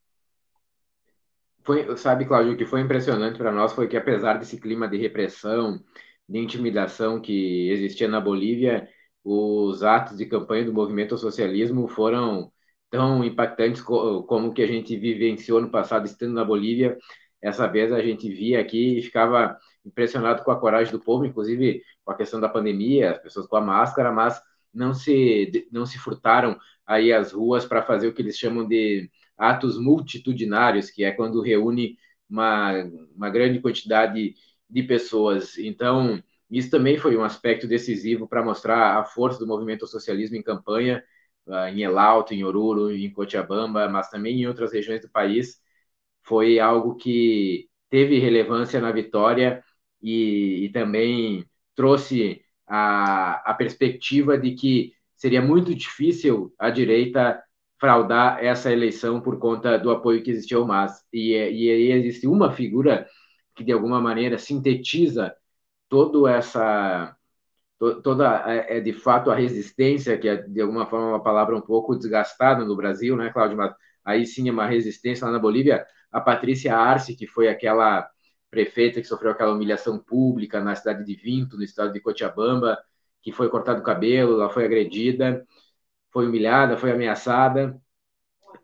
foi, sabe, Cláudio, o que foi impressionante para nós foi que, apesar desse clima de repressão, de intimidação que existia na Bolívia, os atos de campanha do movimento socialismo foram tão impactantes como que a gente vivenciou no passado estando na Bolívia. Essa vez a gente via aqui e ficava impressionado com a coragem do povo, inclusive com a questão da pandemia, as pessoas com a máscara, mas não se não se furtaram aí as ruas para fazer o que eles chamam de atos multitudinários, que é quando reúne uma, uma grande quantidade de pessoas. Então, isso também foi um aspecto decisivo para mostrar a força do movimento socialismo em campanha, ah, em El Alto, em Oruro, em Cochabamba, mas também em outras regiões do país. Foi algo que teve relevância na vitória e, e também trouxe a, a perspectiva de que seria muito difícil a direita fraudar essa eleição por conta do apoio que existia ao MAS. E, e aí existe uma figura que, de alguma maneira, sintetiza toda essa toda é, é de fato a resistência que é de alguma forma uma palavra um pouco desgastada no Brasil, né, Cláudio? Mas aí sim é uma resistência lá na Bolívia. A Patrícia Arce, que foi aquela prefeita que sofreu aquela humilhação pública na cidade de Vinto, no estado de Cochabamba, que foi cortado o cabelo, ela foi agredida foi humilhada, foi ameaçada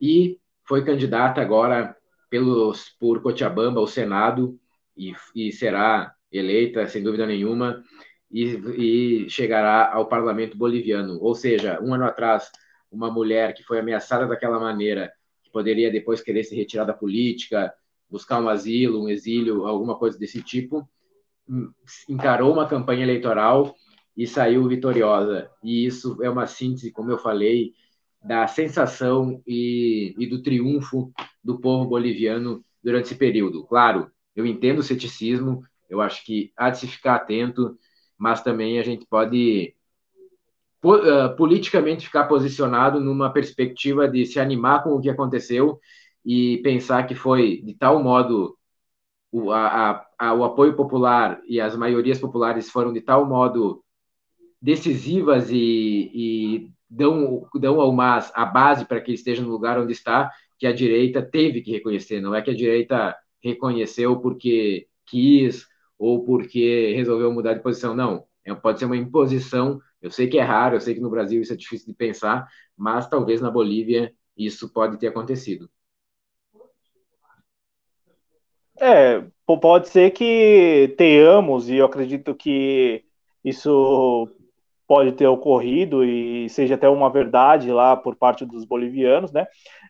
e foi candidata agora pelos, por Cochabamba ao Senado e, e será eleita, sem dúvida nenhuma, e, e, chegará ao parlamento boliviano. Ou seja, um ano atrás uma mulher que foi ameaçada daquela maneira, que poderia depois querer se retirar da política, buscar um asilo, um exílio, alguma coisa desse tipo, hum, encarou uma campanha eleitoral e saiu vitoriosa. E isso é uma síntese, como eu falei, da sensação e, e do triunfo do povo boliviano durante esse período. Claro, eu entendo o ceticismo, eu acho que há de se ficar atento, mas também a gente pode uh, politicamente ficar posicionado numa perspectiva de se animar com o que aconteceu e pensar que foi de tal modo o, a, a, o apoio popular e as maiorias populares foram de tal modo decisivas e, e dão, dão ao MAS a base para que ele esteja no lugar onde está, que a direita teve que reconhecer. Não é que a direita reconheceu porque quis ou porque resolveu mudar de posição. Não, é, pode ser uma imposição. Eu sei que é raro, eu sei que no Brasil isso é difícil de pensar, mas talvez na Bolívia isso pode ter acontecido. É, pode ser que tenhamos, e eu acredito que isso pode ter ocorrido e seja até uma verdade lá por parte dos bolivianos, né?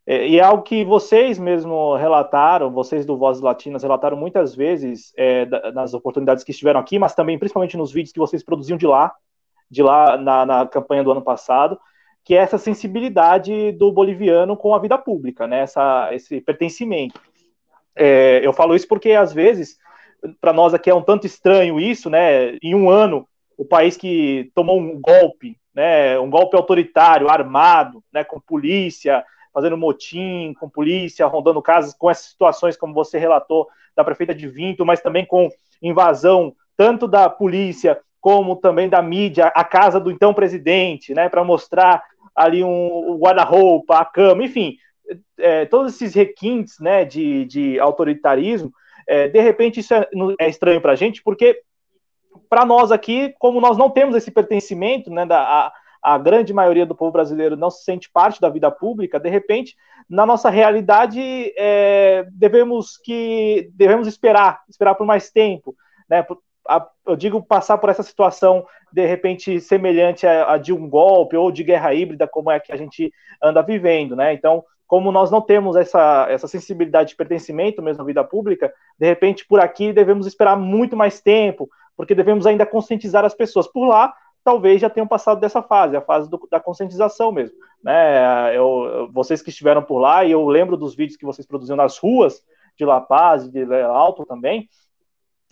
É, e é algo que vocês mesmo relataram, vocês do Vozes Latinas relataram muitas vezes é, nas oportunidades que estiveram aqui, mas também principalmente nos vídeos que vocês produziam de lá, de lá na, na campanha do ano passado, que é essa sensibilidade do boliviano com a vida pública, né? Essa, esse pertencimento. É, eu falo isso porque às vezes para nós aqui é um tanto estranho isso, né? Em um ano o país que tomou um golpe, né, um golpe autoritário, armado, né, com polícia, fazendo motim, com polícia, rondando casas, com essas situações como você relatou da prefeita de Vinto, mas também com invasão tanto da polícia como também da mídia, a casa do então presidente, né, para mostrar ali um, um guarda-roupa, a cama, enfim, é, todos esses requintes, né, de, de autoritarismo, é, de repente isso é, é estranho para a gente, porque para nós aqui, como nós não temos esse pertencimento, né, da, a, a, grande maioria do povo brasileiro não se sente parte da vida pública, de repente, na nossa realidade, é, devemos que devemos esperar, esperar por mais tempo, né, eu digo passar por essa situação de repente semelhante a, a, de um golpe ou de guerra híbrida, como é que a gente anda vivendo, né? Então, como nós não temos essa, essa sensibilidade de pertencimento mesmo à vida pública, de repente por aqui devemos esperar muito mais tempo, porque devemos ainda conscientizar as pessoas. Por lá, talvez já tenham passado dessa fase, a fase do, da conscientização mesmo. Né? Eu, vocês que estiveram por lá, e eu lembro dos vídeos que vocês produziam nas ruas de La Paz de Alto também,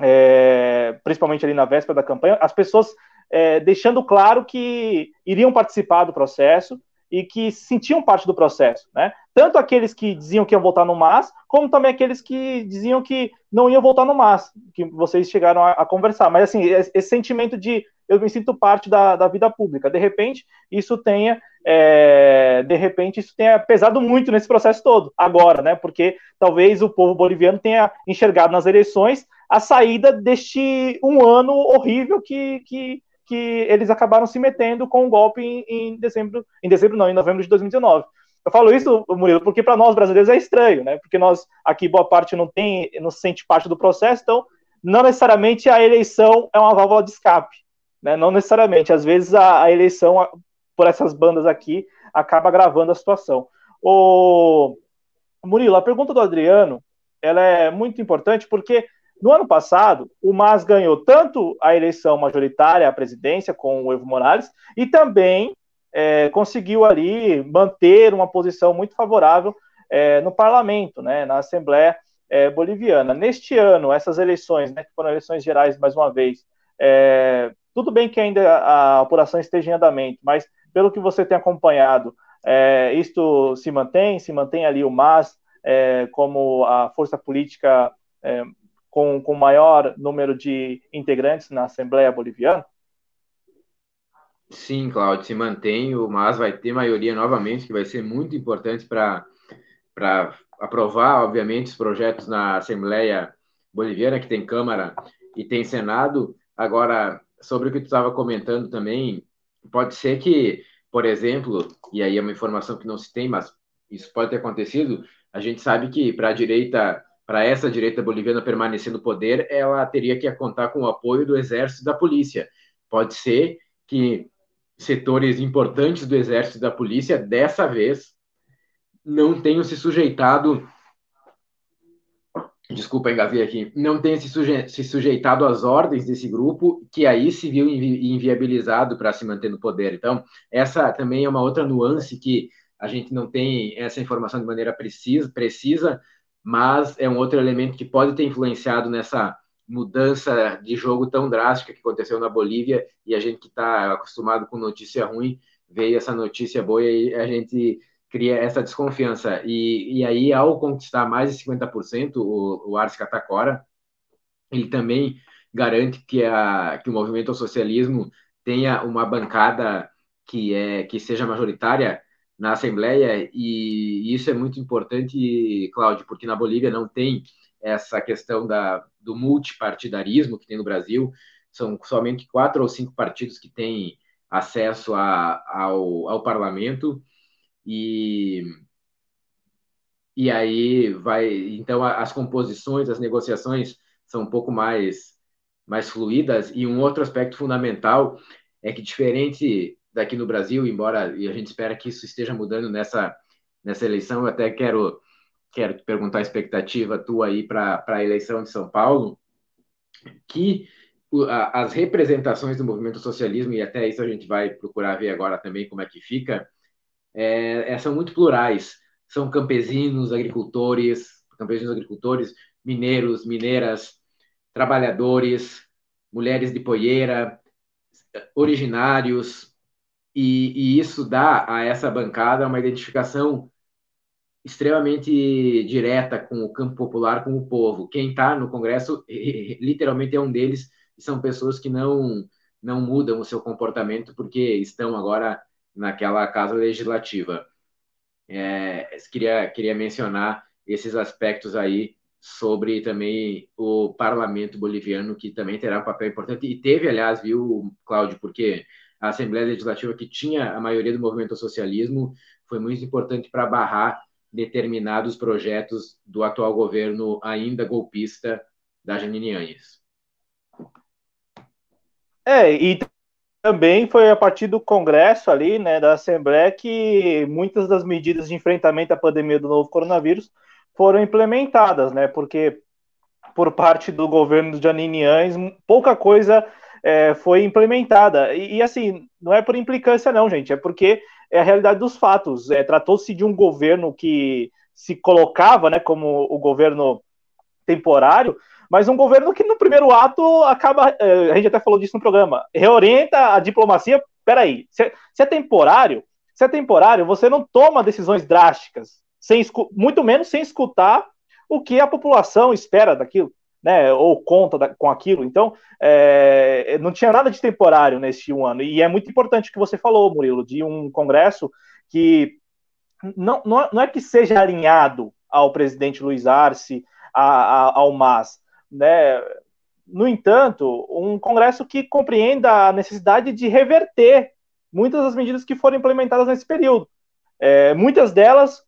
é, principalmente ali na véspera da campanha, as pessoas é, deixando claro que iriam participar do processo, e que sentiam parte do processo, né? Tanto aqueles que diziam que iam votar no MAS, como também aqueles que diziam que não iam votar no MAS, que vocês chegaram a, a conversar. Mas, assim, esse sentimento de eu me sinto parte da, da vida pública, de repente, isso tenha, é, de repente, isso tenha pesado muito nesse processo todo, agora, né? Porque talvez o povo boliviano tenha enxergado nas eleições a saída deste um ano horrível que, que que eles acabaram se metendo com o um golpe em, em, dezembro, em dezembro não, em novembro de 2019. Eu falo isso, Murilo, porque para nós brasileiros é estranho, né? Porque nós aqui boa parte não tem, não se sente parte do processo, então não necessariamente a eleição é uma válvula de escape, né? Não necessariamente, às vezes a, a eleição por essas bandas aqui acaba agravando a situação. O Murilo, a pergunta do Adriano, ela é muito importante porque no ano passado, o MAS ganhou tanto a eleição majoritária à presidência com o Evo Morales e também é, conseguiu ali manter uma posição muito favorável é, no parlamento, né, na Assembleia é, Boliviana. Neste ano, essas eleições, né, que foram eleições gerais mais uma vez, é, tudo bem que ainda a apuração esteja em andamento, mas pelo que você tem acompanhado, é, isto se mantém, se mantém ali o MAS é, como a força política com, com maior número de integrantes na Assembleia Boliviana? Sim, Claudio, se mantém, o MAS vai ter maioria novamente, que vai ser muito importante para aprovar, obviamente, os projetos na Assembleia Boliviana, que tem Câmara e tem Senado. Agora, sobre o que tu estava comentando também, pode ser que, por exemplo, e aí é uma informação que não se tem, mas isso pode ter acontecido, a gente sabe que para a direita para essa direita boliviana permanecer no poder, ela teria que contar com o apoio do exército e da polícia. Pode ser que setores importantes do exército e da polícia, dessa vez, não tenham se sujeitado. Desculpa, engasguei aqui. Não tenham se, suje, se sujeitado às ordens desse grupo, que aí se viu invi, inviabilizado para se manter no poder. Então, essa também é uma outra nuance que a gente não tem essa informação de maneira precisa, precisa mas é um outro elemento que pode ter influenciado nessa mudança de jogo tão drástica que aconteceu na Bolívia e a gente que está acostumado com notícia ruim veio essa notícia boa e a gente cria essa desconfiança. E, e aí, ao conquistar mais de 50%, o, o Catacora, ele também garante que, a, que o movimento ao socialismo tenha uma bancada que, é, que seja majoritária na Assembleia, e isso é muito importante, Cláudio, porque na Bolívia não tem essa questão da, do multipartidarismo que tem no Brasil, são somente quatro ou cinco partidos que têm acesso a, ao, ao parlamento, e, e aí vai. Então, as composições, as negociações são um pouco mais, mais fluídas, e um outro aspecto fundamental é que, diferente daqui no Brasil, embora e a gente espera que isso esteja mudando nessa, nessa eleição, eu até quero, quero perguntar a expectativa tua aí para a eleição de São Paulo, que as representações do movimento socialismo, e até isso a gente vai procurar ver agora também como é que fica, é, é, são muito plurais. São campesinos, agricultores, campesinos, agricultores, mineiros, mineiras, trabalhadores, mulheres de poeira, originários, e, e isso dá a essa bancada uma identificação extremamente direta com o campo popular, com o povo. Quem está no Congresso, literalmente é um deles, são pessoas que não não mudam o seu comportamento porque estão agora naquela casa legislativa. É, queria, queria mencionar esses aspectos aí sobre também o parlamento boliviano, que também terá um papel importante, e teve, aliás, viu, Cláudio, porque a Assembleia Legislativa, que tinha a maioria do movimento socialismo, foi muito importante para barrar determinados projetos do atual governo ainda golpista da Janine Anhes. É, e também foi a partir do Congresso ali, né, da Assembleia, que muitas das medidas de enfrentamento à pandemia do novo coronavírus foram implementadas, né, porque por parte do governo de Janine Anhes, pouca coisa é, foi implementada. E, e, assim, não é por implicância, não, gente, é porque é a realidade dos fatos. É, Tratou-se de um governo que se colocava né, como o governo temporário, mas um governo que no primeiro ato acaba, é, a gente até falou disso no programa, reorienta a diplomacia. Peraí, se, se é temporário, se é temporário, você não toma decisões drásticas, sem, muito menos sem escutar o que a população espera daquilo né, ou conta da, com aquilo. Então, é, não tinha nada de temporário neste um ano. E é muito importante o que você falou, Murilo, de um Congresso que não, não, é, não é que seja alinhado ao presidente Luiz Arce, a, a, ao MAS, né? No entanto, um Congresso que compreenda a necessidade de reverter muitas das medidas que foram implementadas nesse período. É, muitas delas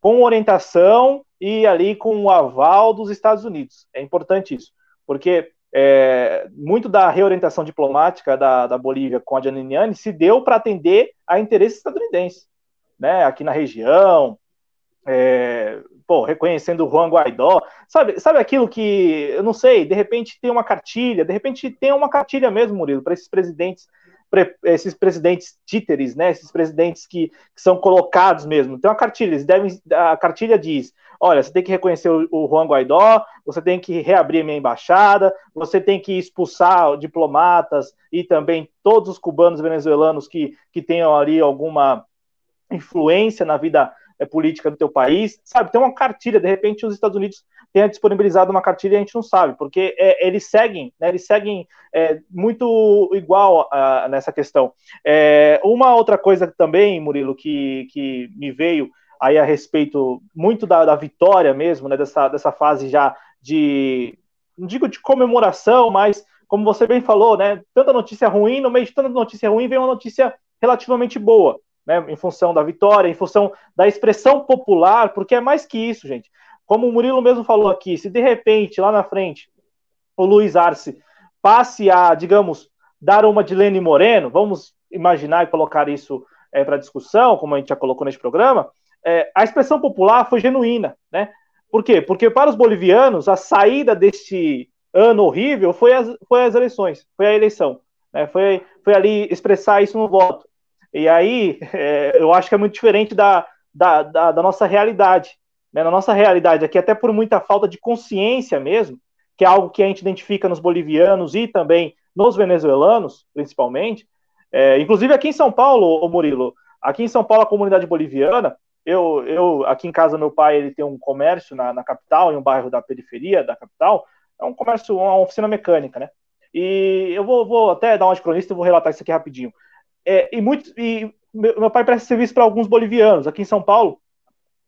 com orientação e ali com o aval dos Estados Unidos. É importante isso, porque é, muito da reorientação diplomática da, da Bolívia com a Janiniani se deu para atender a interesses estadunidenses, né, aqui na região, é, pô, reconhecendo o Juan Guaidó, sabe, sabe aquilo que, eu não sei, de repente tem uma cartilha, de repente tem uma cartilha mesmo, Murilo, para esses presidentes esses presidentes títeres, né, esses presidentes que, que, são colocados mesmo. Então a cartilha, eles devem, a cartilha diz: olha, você tem que reconhecer o, Juan Guaidó, você tem que reabrir a minha embaixada, você tem que expulsar diplomatas e também todos os cubanos venezuelanos que, que tenham ali alguma influência na vida é, política do teu país, sabe? Tem uma cartilha, de repente os Estados Unidos tenha disponibilizado uma cartilha e a gente não sabe, porque é, eles seguem, né, eles seguem é, muito igual a, a, nessa questão. É, uma outra coisa também, Murilo, que, que me veio aí a respeito muito da, da vitória mesmo, né, dessa, dessa fase já de, não digo de comemoração, mas como você bem falou, né, tanta notícia ruim, no meio de tanta notícia ruim vem uma notícia relativamente boa, né, em função da vitória, em função da expressão popular, porque é mais que isso, gente. Como o Murilo mesmo falou aqui, se de repente, lá na frente, o Luiz Arce passe a, digamos, dar uma de Lene Moreno, vamos imaginar e colocar isso é, para discussão, como a gente já colocou neste programa, é, a expressão popular foi genuína, né? Por quê? Porque para os bolivianos, a saída deste ano horrível foi as, foi as eleições, foi a eleição. Né? Foi, foi ali expressar isso no voto. E aí, é, eu acho que é muito diferente da, da, da, da nossa realidade. Né? Na nossa realidade aqui, até por muita falta de consciência mesmo, que é algo que a gente identifica nos bolivianos e também nos venezuelanos, principalmente. É, inclusive aqui em São Paulo, Murilo, aqui em São Paulo, a comunidade boliviana, eu, eu aqui em casa, meu pai ele tem um comércio na, na capital, em um bairro da periferia da capital, é um comércio, uma oficina mecânica, né? E eu vou, vou até dar uma de cronista e vou relatar isso aqui rapidinho. É, e, muito, e meu pai presta serviço para alguns bolivianos. Aqui em São Paulo,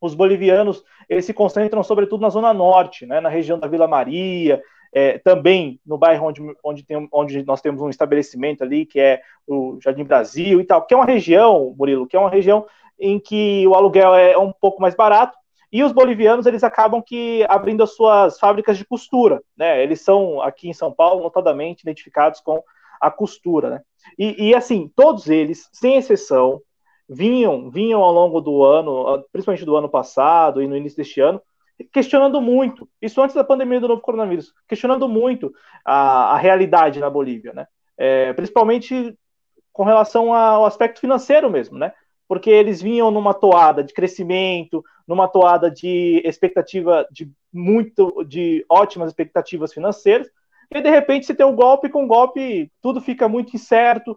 os bolivianos eles se concentram sobretudo na zona norte, né, na região da Vila Maria, é, também no bairro onde, onde, tem, onde nós temos um estabelecimento ali, que é o Jardim Brasil e tal, que é uma região, Murilo, que é uma região em que o aluguel é um pouco mais barato, e os bolivianos, eles acabam que abrindo as suas fábricas de costura, né? Eles são, aqui em São Paulo, notadamente identificados com a costura, né? E, e assim, todos eles, sem exceção, vinham, vinham ao longo do ano, principalmente do ano passado e no início deste ano, questionando muito, isso antes da pandemia do novo coronavírus, questionando muito a, a realidade na Bolívia, né? É, principalmente com relação ao aspecto financeiro mesmo, né? Porque eles vinham numa toada de crescimento, numa toada de expectativa de muito, de ótimas expectativas financeiras, e de repente você tem um golpe, com um golpe tudo fica muito incerto.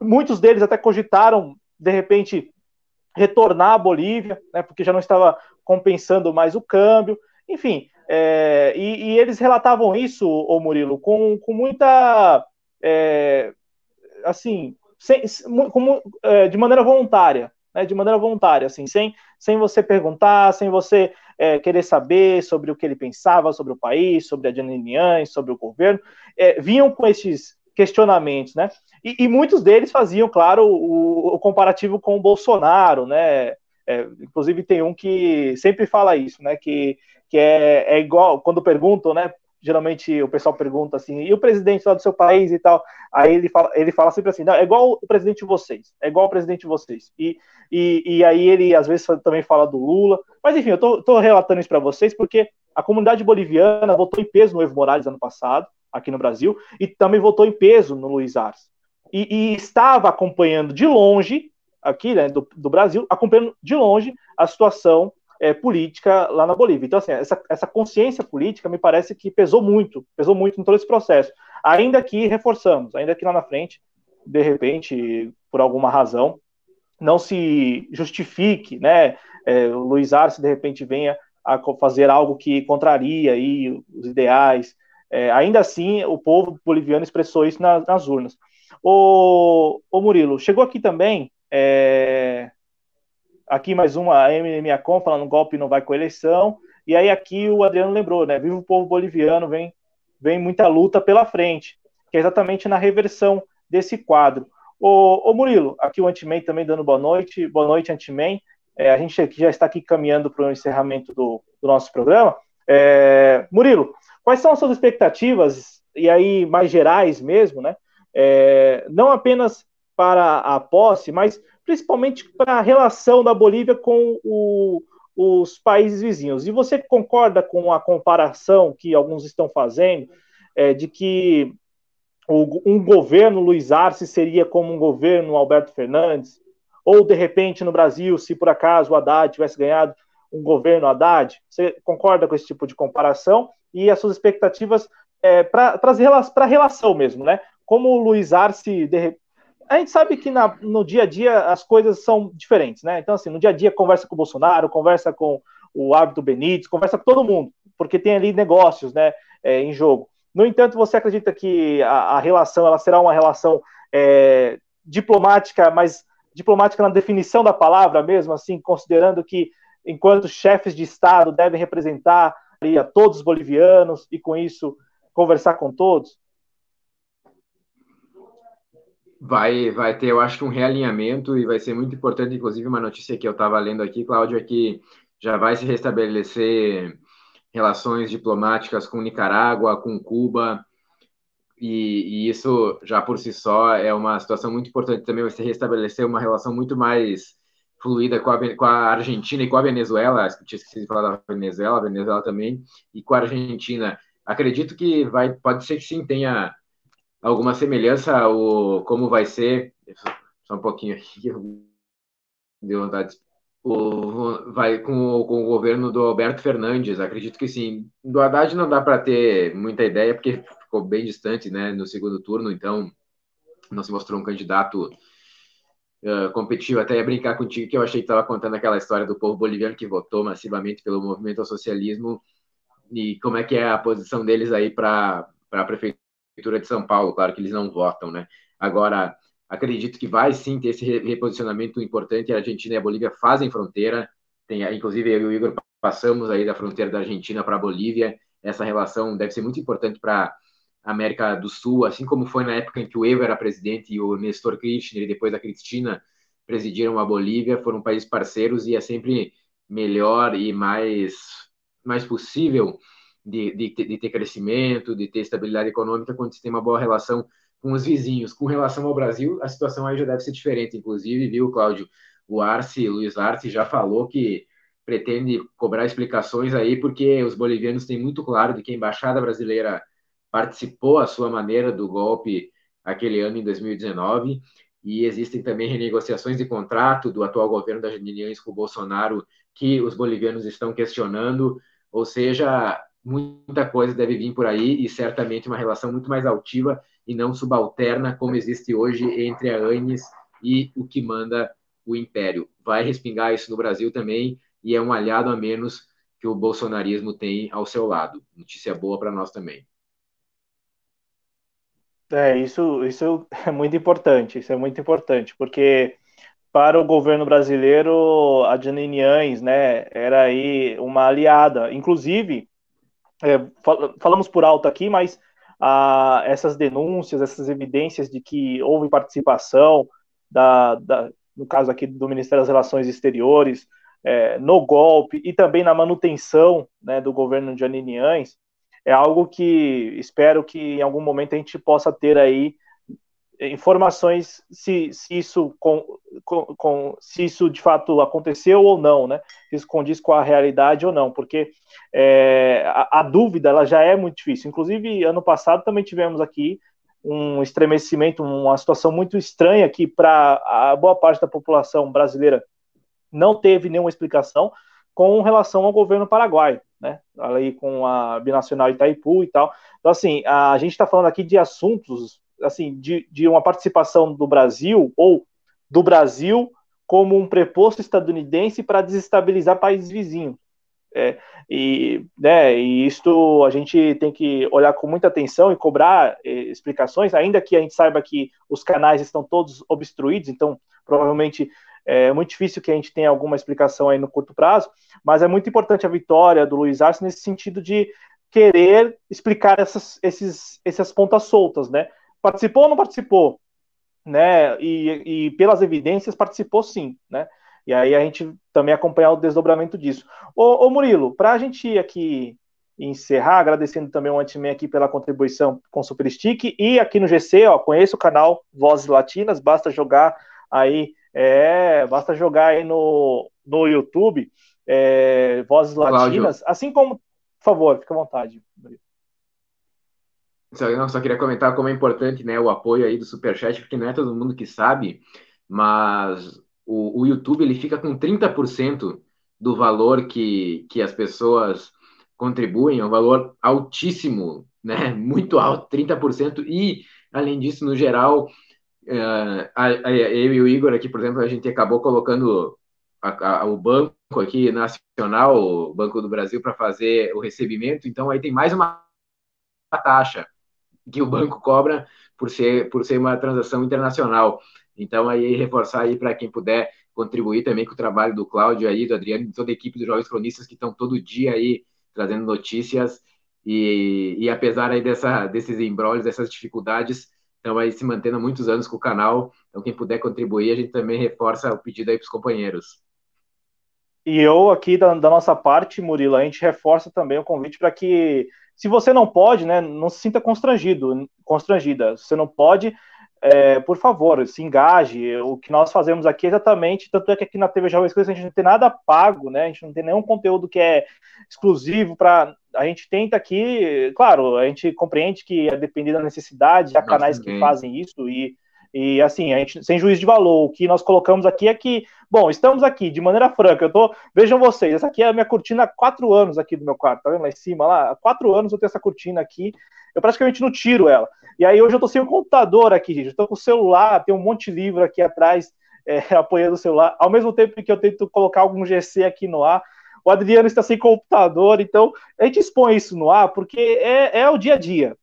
Muitos deles até cogitaram, de repente, retornar à Bolívia, né, porque já não estava compensando mais o câmbio. Enfim, é, e, e, eles relatavam isso, o Murilo, com, com muita. É, assim, sem, com, é, de maneira voluntária né, de maneira voluntária, assim, sem, sem você perguntar, sem você é, querer saber sobre o que ele pensava sobre o país, sobre a Janine sobre o governo, é, vinham com esses questionamentos, né? E, e, muitos deles faziam, claro, o, o comparativo com o Bolsonaro, né? É, inclusive tem um que sempre fala isso, né? Que, que é, é igual quando perguntam, né? Geralmente o pessoal pergunta assim, e o presidente lá do seu país e tal? Aí ele fala, ele fala sempre assim, é igual o presidente de vocês, é igual o presidente de vocês. E, e, e aí ele às vezes também fala do Lula. Mas enfim, eu tô, tô relatando isso para vocês porque a comunidade boliviana votou em peso no Evo Morales ano passado, aqui no Brasil, e também votou em peso no Luiz Arce. E, e estava acompanhando de longe, aqui né, do, do Brasil, acompanhando de longe a situação é, política lá na Bolívia. Então, assim, essa, essa consciência política me parece que pesou muito, pesou muito em todo esse processo. Ainda que reforçamos, ainda que lá na frente, de repente, por alguma razão, não se justifique, né, é, o Luiz Arce de repente venha a fazer algo que contraria aí os ideais. É, ainda assim, o povo boliviano expressou isso nas, nas urnas. O, o Murilo, chegou aqui também é, Aqui mais uma, a Com falando golpe não vai com eleição. E aí aqui o Adriano lembrou, né? Viva o povo boliviano, vem, vem muita luta pela frente, que é exatamente na reversão desse quadro. Ô, Murilo, aqui o Antiman também dando boa noite. Boa noite, Antiman. É, a gente já está aqui caminhando para o encerramento do, do, nosso programa. É, Murilo, quais são as suas expectativas, e aí mais gerais mesmo, né? É, não apenas para a posse, mas principalmente para a relação da Bolívia com o, os países vizinhos. E você concorda com a comparação que alguns estão fazendo é, de que o, um governo Luiz Arce seria como um governo Alberto Fernandes? Ou, de repente, no Brasil, se por acaso o Haddad tivesse ganhado um governo Haddad? Você concorda com esse tipo de comparação? E as suas expectativas é, para a relação mesmo, né? Como o Luiz Arce, de, a gente sabe que na, no dia a dia as coisas são diferentes, né? Então, assim, no dia a dia conversa com o Bolsonaro, conversa com o árbitro Benítez, conversa com todo mundo, porque tem ali negócios, né, é, em jogo. No entanto, você acredita que a, a relação ela será uma relação é, diplomática, mas diplomática na definição da palavra mesmo, assim, considerando que enquanto chefes de Estado devem representar ali, a todos os bolivianos e com isso conversar com todos? Vai, vai ter, eu acho que um realinhamento e vai ser muito importante, inclusive uma notícia que eu estava lendo aqui, Cláudio, é que já vai se restabelecer relações diplomáticas com Nicarágua, com Cuba, e, e, isso já por si só é uma situação muito importante também você restabelecer uma relação muito mais fluida com a, com a Argentina e com a Venezuela, tinha esquecido de falar da Venezuela, a Venezuela também, e com a Argentina. Acredito que vai, pode ser que sim tenha alguma semelhança o como vai ser, só um pouquinho aqui, deu vontade o, vai com, com o governo do Alberto Fernandes, acredito que sim. Do Haddad não dá para ter muita ideia, porque ficou bem distante né, no segundo turno, então não se mostrou um candidato uh, competitivo. Até ia brincar contigo que eu achei que estava contando aquela história do povo boliviano que votou massivamente pelo movimento ao socialismo e como é que é a posição deles aí para a prefeitura de São Paulo. Claro que eles não votam, né? Agora, Acredito que vai sim ter esse reposicionamento importante. A Argentina e a Bolívia fazem fronteira. Tem, inclusive, eu e o Igor passamos aí da fronteira da Argentina para a Bolívia. Essa relação deve ser muito importante para a América do Sul, assim como foi na época em que o Evo era presidente e o Nestor Kirchner e depois a Cristina presidiram a Bolívia. Foram países parceiros e é sempre melhor e mais, mais possível de, de, de ter crescimento, de ter estabilidade econômica quando se tem uma boa relação com os vizinhos. Com relação ao Brasil, a situação aí já deve ser diferente. Inclusive, viu, Cláudio? O Arce, Luiz Arce, já falou que pretende cobrar explicações aí, porque os bolivianos têm muito claro de que a embaixada brasileira participou à sua maneira do golpe aquele ano em 2019 e existem também renegociações de contrato do atual governo da Janine com o Bolsonaro que os bolivianos estão questionando, ou seja, muita coisa deve vir por aí e certamente uma relação muito mais altiva e não subalterna como existe hoje entre a ANES e o que manda o Império. Vai respingar isso no Brasil também e é um aliado a menos que o bolsonarismo tem ao seu lado. Notícia boa para nós também. É, isso, isso é muito importante, isso é muito importante, porque para o governo brasileiro, a Janine Anes, né, era aí uma aliada. Inclusive, é, fal falamos por alto aqui, mas a essas denúncias, essas evidências de que houve participação, da, da no caso aqui do Ministério das Relações Exteriores, é, no golpe e também na manutenção né, do governo de Aniniães, é algo que espero que em algum momento a gente possa ter aí informações se, se isso com, com, com, se isso de fato aconteceu ou não, né? Se isso condiz com a realidade ou não, porque é, a, a, dúvida ela já é muito difícil. Inclusive ano passado também tivemos aqui um estremecimento, uma situação muito estranha que para a boa parte da população brasileira não teve nenhuma explicação com relação ao governo paraguaio, né? Ali com a binacional Itaipu e tal. Então assim, a gente está falando aqui de assuntos assim, de, de uma participação do Brasil ou do Brasil como um preposto estadunidense para desestabilizar países vizinhos. É, e, né, e isto a gente tem que olhar com muita atenção e cobrar eh, explicações, ainda que a gente saiba que os canais estão todos obstruídos, então provavelmente é muito difícil que a gente tenha alguma explicação aí no curto prazo, mas é muito importante a vitória do Luiz Arce nesse sentido de querer explicar essas, esses, essas pontas soltas, né? Participou ou não participou? Né? E, e pelas evidências, participou sim, né? E aí a gente também acompanhar o desdobramento disso. Ô, ô Murilo, para a gente ir aqui encerrar, agradecendo também o Antiman aqui pela contribuição com o Superstick e aqui no GC, ó, conheço o canal Vozes Latinas, basta jogar aí, é, basta jogar aí no, no YouTube é, Vozes Latinas, Cláudio. assim como, por favor, fica à vontade. Murilo. Só, não, só queria comentar como é importante né, o apoio aí do Superchat, porque não é todo mundo que sabe, mas o, o YouTube ele fica com 30% do valor que, que as pessoas contribuem, é um valor altíssimo, né? Muito alto, 30%, e além disso, no geral, uh, a, a, eu e o Igor aqui, por exemplo, a gente acabou colocando a, o banco aqui nacional, o Banco do Brasil, para fazer o recebimento, então aí tem mais uma taxa que o banco cobra por ser, por ser uma transação internacional. Então, aí, reforçar aí para quem puder contribuir também com o trabalho do Cláudio aí, do Adriano, e toda a equipe dos Jovens Cronistas que estão todo dia aí trazendo notícias e, e apesar aí dessa, desses embrólios, dessas dificuldades, estão aí se mantendo há muitos anos com o canal. Então, quem puder contribuir, a gente também reforça o pedido aí para os companheiros. E eu aqui da, da, nossa parte, Murilo, a gente reforça também o convite para que, se você não pode, né, não se sinta constrangido, constrangida. Se você não pode, é, por favor, se engaje. O que nós fazemos aqui é exatamente, tanto é que aqui na TV Jovens Cruz a gente não tem nada pago, né? A gente não tem nenhum conteúdo que é exclusivo para. A gente tenta aqui, claro, a gente compreende que a depender da necessidade, há canais que fazem isso e e assim, a gente, sem juízo de valor, o que nós colocamos aqui é que, bom, estamos aqui de maneira franca. Eu tô, vejam vocês, essa aqui é a minha cortina há quatro anos aqui do meu quarto, tá vendo lá em cima lá? Há quatro anos eu tenho essa cortina aqui, eu praticamente não tiro ela. E aí hoje eu tô sem o computador aqui, gente. Eu tô com o celular, tem um monte de livro aqui atrás, é, apoiando o celular, ao mesmo tempo que eu tento colocar algum GC aqui no ar. O Adriano está sem computador, então a gente expõe isso no ar porque é, é o dia a dia.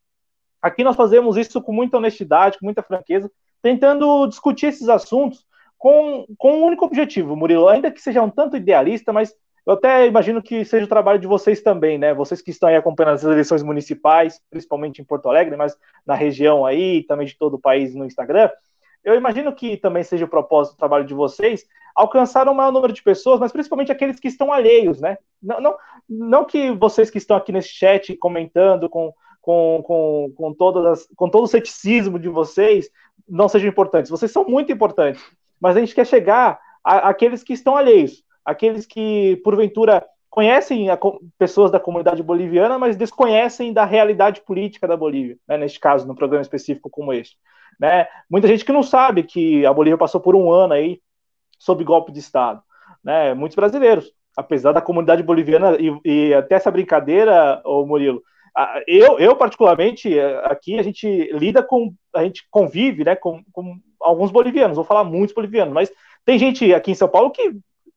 Aqui nós fazemos isso com muita honestidade, com muita franqueza, tentando discutir esses assuntos com, com um único objetivo, Murilo, ainda que seja um tanto idealista, mas eu até imagino que seja o trabalho de vocês também, né? Vocês que estão aí acompanhando as eleições municipais, principalmente em Porto Alegre, mas na região aí, também de todo o país no Instagram. Eu imagino que também seja o propósito do trabalho de vocês alcançar um maior número de pessoas, mas principalmente aqueles que estão alheios, né? Não, não, não que vocês que estão aqui nesse chat comentando com, com, com, com, todas as, com todo o ceticismo de vocês não sejam importantes. Vocês são muito importantes, mas a gente quer chegar àqueles que estão alheios, aqueles que, porventura, conhecem a, pessoas da comunidade boliviana, mas desconhecem da realidade política da Bolívia, né, neste caso, num programa específico como este. Né? Muita gente que não sabe que a Bolívia passou por um ano aí sob golpe de Estado. Né? Muitos brasileiros, apesar da comunidade boliviana, e, e até essa brincadeira, ô Murilo, eu, eu particularmente, aqui a gente lida com, a gente convive, né, com, com alguns bolivianos, vou falar muitos bolivianos, mas tem gente aqui em São Paulo que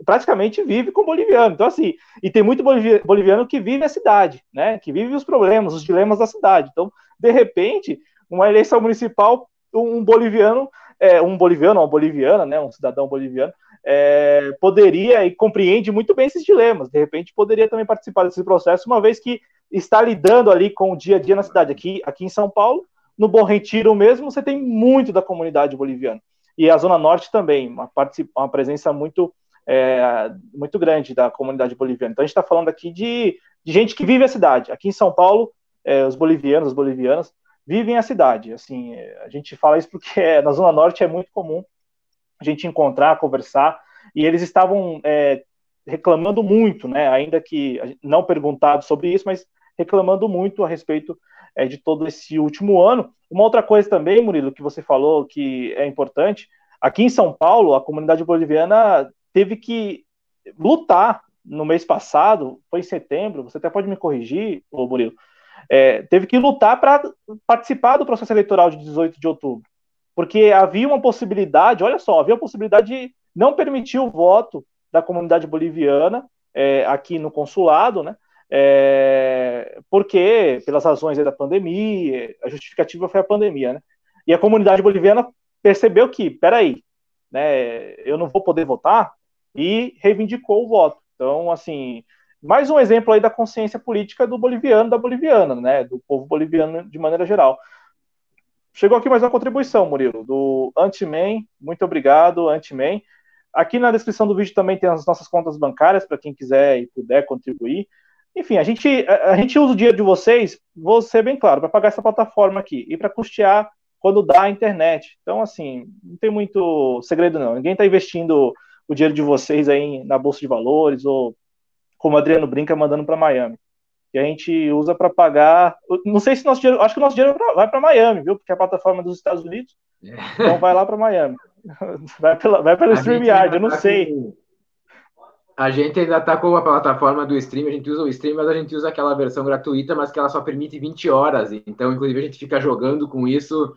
praticamente vive com boliviano. Então, assim, e tem muito boliviano que vive a cidade, né? Que vive os problemas, os dilemas da cidade. Então, de repente, uma eleição municipal, um boliviano, é, um boliviano, uma boliviana, né? Um cidadão boliviano, é, poderia e compreende muito bem esses dilemas. De repente, poderia também participar desse processo, uma vez que está lidando ali com o dia a dia na cidade. Aqui, aqui em São Paulo, no Bom Retiro mesmo, você tem muito da comunidade boliviana. E a Zona Norte também, uma, uma presença muito, é, muito grande da comunidade boliviana. Então a gente está falando aqui de, de, gente que vive a cidade. Aqui em São Paulo, é, os bolivianos, as bolivianas, vivem a cidade. Assim, a gente fala isso porque é, na Zona Norte é muito comum a gente encontrar, conversar, e eles estavam é, reclamando muito, né? Ainda que não perguntado sobre isso, mas reclamando muito a respeito é, de todo esse último ano. Uma outra coisa também, Murilo, que você falou que é importante, aqui em São Paulo, a comunidade boliviana teve que lutar no mês passado, foi em setembro, você até pode me corrigir, ô Murilo, é, teve que lutar para participar do processo eleitoral de 18 de outubro, porque havia uma possibilidade, olha só, havia a possibilidade de não permitir o voto da comunidade boliviana é, aqui no consulado, né? é, porque, pelas razões da pandemia, a justificativa foi a pandemia, né? E a comunidade boliviana percebeu que, peraí, né, eu não vou poder votar, e reivindicou o voto. Então, assim, mais um exemplo aí da consciência política do boliviano, da boliviana, né, do povo boliviano de maneira geral. Chegou aqui mais uma contribuição, Murilo, do Antiman, muito obrigado, Antiman. Aqui na descrição do vídeo também tem as nossas contas bancárias, para quem quiser e puder contribuir. Enfim, a gente, a, gente usa o dinheiro de vocês, vou ser bem claro, para pagar essa plataforma aqui e para custear quando dá a internet. Então, assim, não tem muito segredo, não. Ninguém está investindo o dinheiro de vocês aí na Bolsa de Valores ou, como o Adriano brinca, mandando para Miami. E a gente usa para pagar. Não sei se nosso dinheiro. Acho que o nosso dinheiro vai para Miami, viu? Porque é a plataforma dos Estados Unidos. É. Então vai lá para Miami. Vai, pela, vai pelo StreamYard, eu não tá sei. Com a gente ainda está com a plataforma do stream, a gente usa o stream, mas a gente usa aquela versão gratuita, mas que ela só permite 20 horas. Então, inclusive, a gente fica jogando com isso,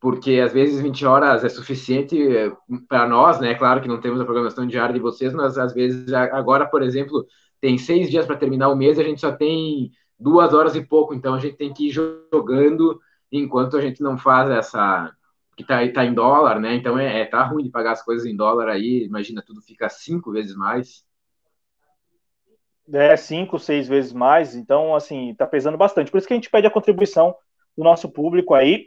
porque às vezes 20 horas é suficiente eh, para nós, né? Claro que não temos a programação diária de vocês, mas às vezes agora, por exemplo, tem seis dias para terminar o mês e a gente só tem duas horas e pouco, então a gente tem que ir jogando enquanto a gente não faz essa que tá, tá em dólar, né? Então é, é, tá ruim de pagar as coisas em dólar aí. Imagina, tudo fica cinco vezes mais. É, cinco, seis vezes mais. Então, assim, tá pesando bastante. Por isso que a gente pede a contribuição do nosso público aí.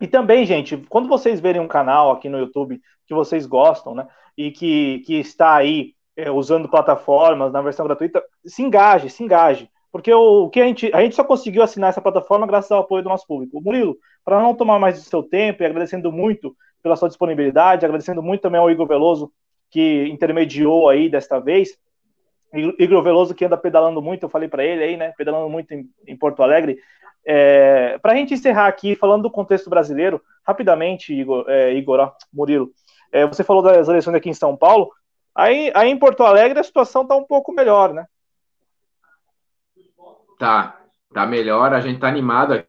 E também, gente, quando vocês verem um canal aqui no YouTube que vocês gostam, né? E que, que está aí é, usando plataformas na versão gratuita, se engaje, se engaje. Porque o, o, que a gente, a gente só conseguiu assinar essa plataforma graças ao apoio do nosso público. Murilo, para não tomar mais do seu tempo e agradecendo muito pela sua disponibilidade, agradecendo muito também ao Igor Veloso, que intermediou aí desta vez. Igor Veloso que anda pedalando muito, eu falei para ele aí, né? Pedalando muito em, em Porto Alegre. É, para a gente encerrar aqui, falando do contexto brasileiro, rapidamente, Igor, é, Igor ó, Murilo, é, você falou das eleições aqui em São Paulo. Aí, aí em Porto Alegre a situação está um pouco melhor, né? Tá, tá melhor. A gente tá animado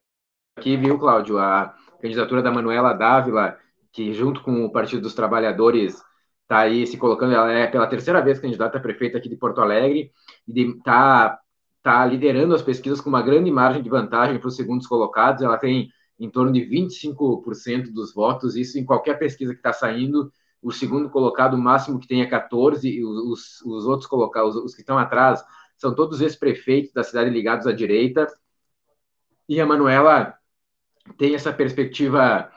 aqui, viu, Cláudio? A candidatura da Manuela Dávila, que junto com o Partido dos Trabalhadores está aí se colocando, ela é pela terceira vez candidata a prefeita aqui de Porto Alegre, e está tá liderando as pesquisas com uma grande margem de vantagem para os segundos colocados, ela tem em torno de 25% dos votos, isso em qualquer pesquisa que está saindo, o segundo colocado, o máximo que tem é 14, e os, os outros colocados, os, os que estão atrás, são todos ex-prefeitos da cidade ligados à direita, e a Manuela tem essa perspectiva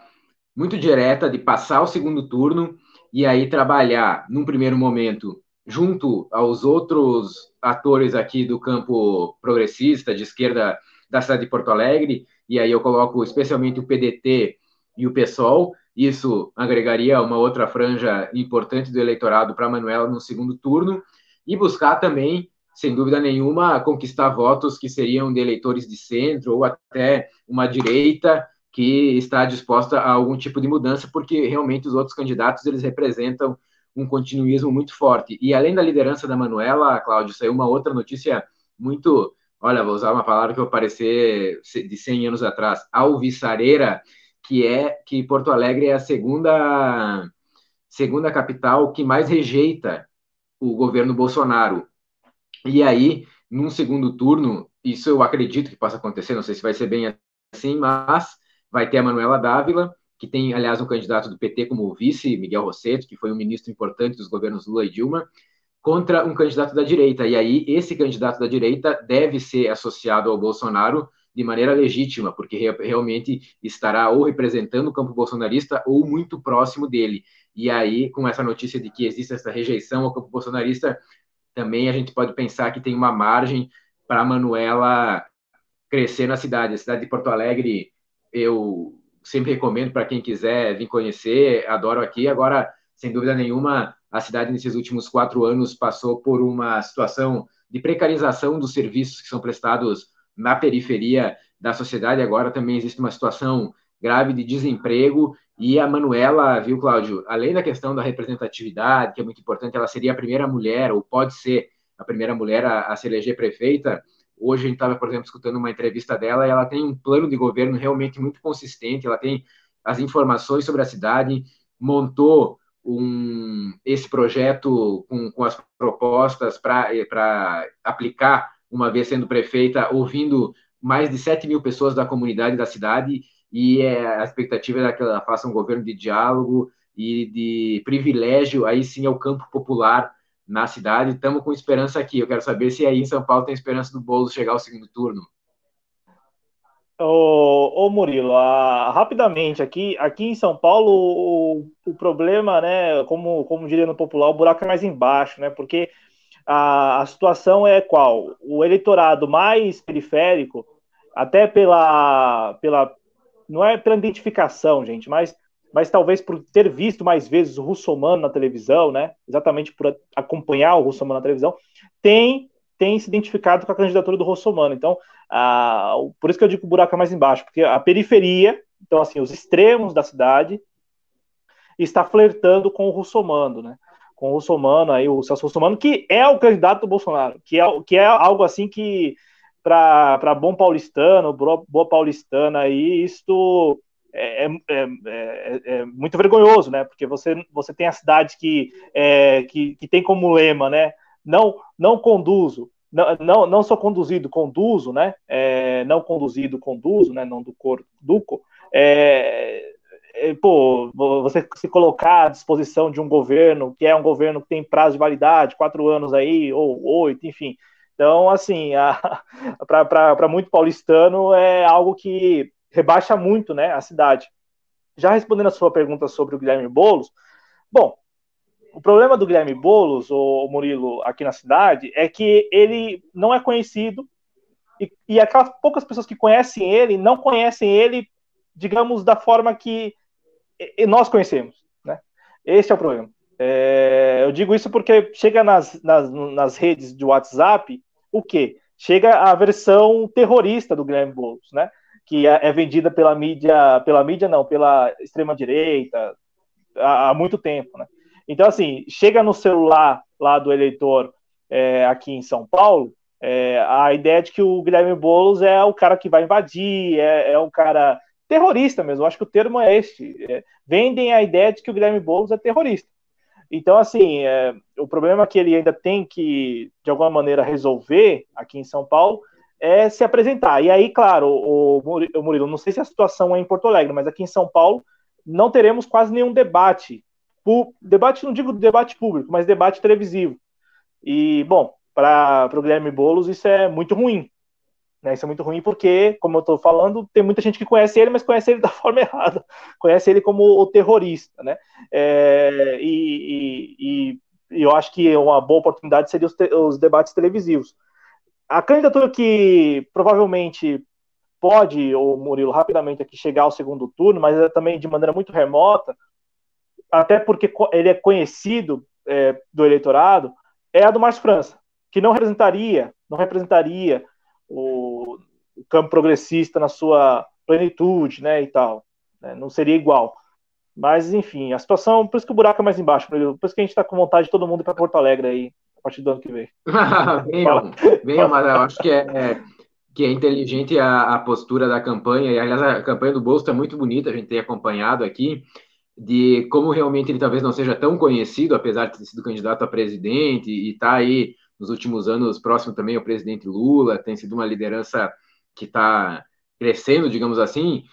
muito direta de passar o segundo turno e aí trabalhar num primeiro momento junto aos outros atores aqui do campo progressista de esquerda da cidade de Porto Alegre, e aí eu coloco especialmente o PDT e o PSOL, isso agregaria uma outra franja importante do eleitorado para Manuela no segundo turno, e buscar também, sem dúvida nenhuma, conquistar votos que seriam de eleitores de centro ou até uma direita que está disposta a algum tipo de mudança, porque realmente os outros candidatos eles representam um continuismo muito forte. E além da liderança da Manuela, Cláudio, saiu uma outra notícia muito, olha, vou usar uma palavra que vai parecer de 100 anos atrás, alvissareira, que é que Porto Alegre é a segunda segunda capital que mais rejeita o governo Bolsonaro. E aí, num segundo turno, isso eu acredito que possa acontecer, não sei se vai ser bem assim, mas vai ter a Manuela Dávila, que tem, aliás, um candidato do PT como vice, Miguel Rosseto, que foi um ministro importante dos governos Lula e Dilma, contra um candidato da direita. E aí, esse candidato da direita deve ser associado ao Bolsonaro de maneira legítima, porque realmente estará ou representando o campo bolsonarista ou muito próximo dele. E aí, com essa notícia de que existe essa rejeição ao campo bolsonarista, também a gente pode pensar que tem uma margem para a Manuela crescer na cidade. A cidade de Porto Alegre eu sempre recomendo para quem quiser vir conhecer, adoro aqui. Agora, sem dúvida nenhuma, a cidade nesses últimos quatro anos passou por uma situação de precarização dos serviços que são prestados na periferia da sociedade. Agora também existe uma situação grave de desemprego. E a Manuela, viu, Cláudio, além da questão da representatividade, que é muito importante, ela seria a primeira mulher, ou pode ser a primeira mulher a, a se eleger prefeita, Hoje a gente estava, por exemplo, escutando uma entrevista dela e ela tem um plano de governo realmente muito consistente, ela tem as informações sobre a cidade, montou um, esse projeto com, com as propostas para aplicar, uma vez sendo prefeita, ouvindo mais de 7 mil pessoas da comunidade da cidade, e é, a expectativa é que ela faça um governo de diálogo e de privilégio, aí sim, ao campo popular, na cidade. Estamos com esperança aqui. Eu quero saber se aí em São Paulo tem esperança do Boulos chegar ao segundo turno. Ô, ô Murilo, rapidamente, aqui, aqui em São Paulo, o, o, problema, né, como, como diria no popular, o buraco é mais embaixo, né, porque a, a situação é qual? O eleitorado mais periférico, até pela, pela, não é pela identificação, gente, mas mas talvez por ter visto mais vezes o Russomano na televisão, né, exatamente por acompanhar o Russomano na televisão, tem, tem se identificado com a candidatura do Russomano. Então, ah, por isso que eu digo que o buraco é mais embaixo, porque a periferia, então assim, os extremos da cidade, está flertando com o Russomano, né, com o Russomano, aí o Celso Russomano, que é o candidato do Bolsonaro, que é, que é algo assim que para bom paulistano, boa paulistana aí, isto é, é, é, é, muito vergonhoso, né? Porque você, você tem a cidade que, é, que, que tem como lema, né? Não, não conduzo, não, não, não sou conduzido, conduzo, né? É, não conduzido, conduzo, né? Não do cor, duco. É, é, pô, você se colocar à disposição de um governo que é um governo que tem prazo de validade, quatro anos aí, ou oito, enfim. Então, assim, para muito paulistano é algo que rebaixa muito né, a cidade. Já respondendo a sua pergunta sobre o Guilherme Boulos, bom, o problema do Guilherme Boulos, o Murilo, aqui na cidade, é que ele não é conhecido e, e aquelas poucas pessoas que conhecem ele não conhecem ele, digamos, da forma que nós conhecemos. Né? Esse é o problema. É, eu digo isso porque chega nas, nas, nas redes de WhatsApp o quê? Chega a versão terrorista do Guilherme Boulos, né? Que é, é vendida pela mídia, pela mídia não, pela extrema direita há, há muito tempo, né? Então assim, chega no celular lá do eleitor é, aqui em São Paulo é, a ideia de que o Guilherme Boulos é o cara que vai invadir, é, é um cara terrorista mesmo. Eu acho que o termo é este. É, vendem a ideia de que o Guilherme Boulos é terrorista. Então, assim, é, o problema que ele ainda tem que, de alguma maneira, resolver aqui em São Paulo é se apresentar. E aí, claro, o, o Murilo, não sei se a situação é em Porto Alegre, mas aqui em São Paulo não teremos quase nenhum debate. debate, não digo debate público, mas debate televisivo. E, bom, para o Guilherme Boulos isso é muito ruim, né? Isso é muito ruim porque, como eu estou falando, tem muita gente que conhece ele, mas conhece ele da forma errada. Conhece ele como o terrorista, né? É, e, e, e, eu acho que uma boa oportunidade seria os, te, os debates televisivos. A candidatura que provavelmente pode, o Murilo, rapidamente aqui chegar ao segundo turno, mas é também de maneira muito remota, até porque ele é conhecido é, do eleitorado, é a do Márcio França, que não representaria, não representaria o, o campo progressista na sua plenitude, né, e tal. Né, não seria igual. Mas, enfim, a situação, por isso que o buraco é mais embaixo, por isso que a gente está com vontade de todo mundo ir para Porto Alegre aí, a partir do ano que vem. venham, venham, mas eu acho que é, é, que é inteligente a, a, postura da campanha, e aliás, a campanha do Bolso é muito bonita, a gente tem acompanhado aqui, de como realmente ele talvez não seja tão conhecido, apesar de ter sido candidato a presidente e estar tá aí nos últimos anos próximo também ao presidente Lula, tem sido uma liderança que está crescendo, digamos assim,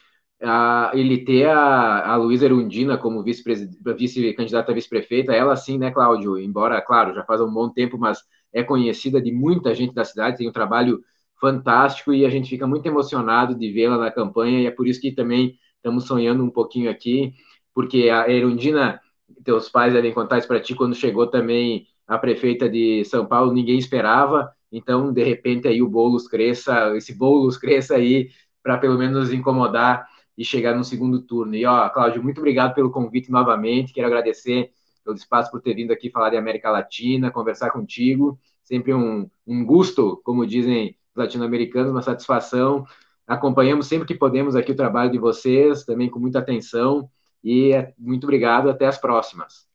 a, ele ter a, a Luísa Erundina como vice-candidata vice vice-prefeita, ela sim, né, Cláudio? Embora, claro, já faz um bom tempo, mas é conhecida de muita gente da cidade, tem um trabalho fantástico e a gente fica muito emocionado de vê-la na campanha e é por isso que também estamos sonhando um pouquinho aqui, porque a Erundina, teus pais devem contar isso para ti, quando chegou também a prefeita de São Paulo ninguém esperava, então de repente aí o Boulos cresça, esse Boulos cresça aí para pelo menos incomodar e chegar no segundo turno. E ó, Cláudio, muito obrigado pelo convite novamente, quero agradecer pelo espaço por ter vindo aqui falar de América Latina, conversar contigo, sempre um, um gosto, como dizem os latino-americanos, uma satisfação. Acompanhamos sempre que podemos aqui o trabalho de vocês, também com muita atenção, e é, muito obrigado, até as próximas.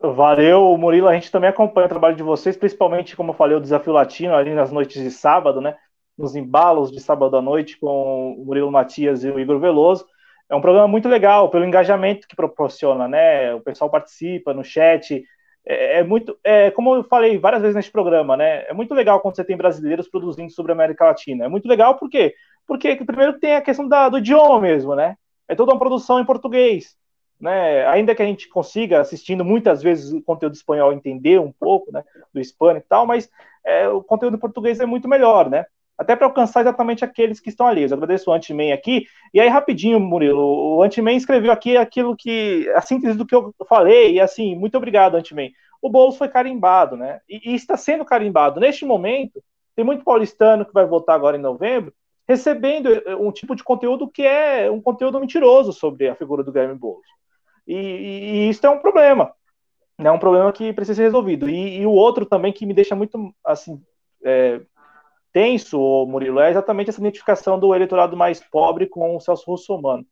Valeu, Murilo. A gente também acompanha o trabalho de vocês, principalmente, como eu falei, o Desafio Latino, ali nas noites de sábado, né? Nos embalos de sábado à noite, com o Murilo Matias e o Igor Veloso. É um programa muito legal, pelo engajamento que proporciona, né? O pessoal participa no chat. É, é muito. É, como eu falei várias vezes neste programa, né? É muito legal quando você tem brasileiros produzindo sobre a América Latina. É muito legal por quê? Porque primeiro tem a questão da, do idioma mesmo, né? É toda uma produção em português né, ainda que a gente consiga, assistindo muitas vezes o conteúdo espanhol, entender um pouco né, do hispânico e tal, mas é, o conteúdo português é muito melhor, né? Até para alcançar exatamente aqueles que estão ali. Eu agradeço o Antiman aqui. E aí, rapidinho, Murilo, o Antiman escreveu aqui aquilo que. a síntese do que eu falei, e assim, muito obrigado, Antiman. O Boulos foi carimbado, né? E, e está sendo carimbado. Neste momento, tem muito paulistano que vai votar agora em novembro, recebendo eh, um tipo de conteúdo que é um conteúdo mentiroso sobre a figura do Guilherme Boulos. E, e, isso é um problema. É um problema que precisa ser resolvido. E, e o outro também que me deixa muito assim é, tenso, Murilo, é exatamente essa identificação do eleitorado mais pobre com o Celso Russomano.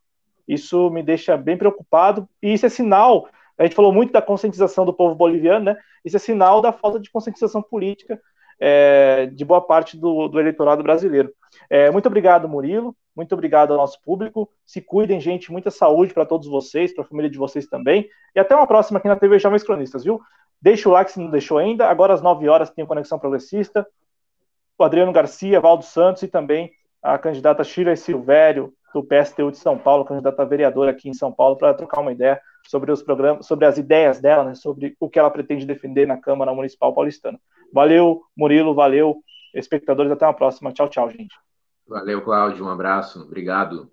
Isso me deixa bem preocupado, e isso é sinal. A gente falou muito da conscientização do povo boliviano, né? Isso é sinal da falta de conscientização política é, de boa parte do, do eleitorado brasileiro. É, muito obrigado, Murilo. Muito obrigado ao nosso público. Se cuidem, gente. Muita saúde para todos vocês, para a família de vocês também. E até uma próxima aqui na TV Jovens Cronistas, viu? Deixa o like se não deixou ainda. Agora às 9 horas tem Conexão Progressista. O Adriano Garcia, Valdo Santos e também a candidata Shirley Silvério, do PSTU de São Paulo, candidata a vereadora aqui em São Paulo, para trocar uma ideia sobre os programas, sobre as ideias dela, né, sobre o que ela pretende defender na Câmara Municipal Paulistana. Valeu, Murilo, valeu, espectadores, até uma próxima. Tchau, tchau, gente. Valeu, Cláudio. Um abraço. Obrigado.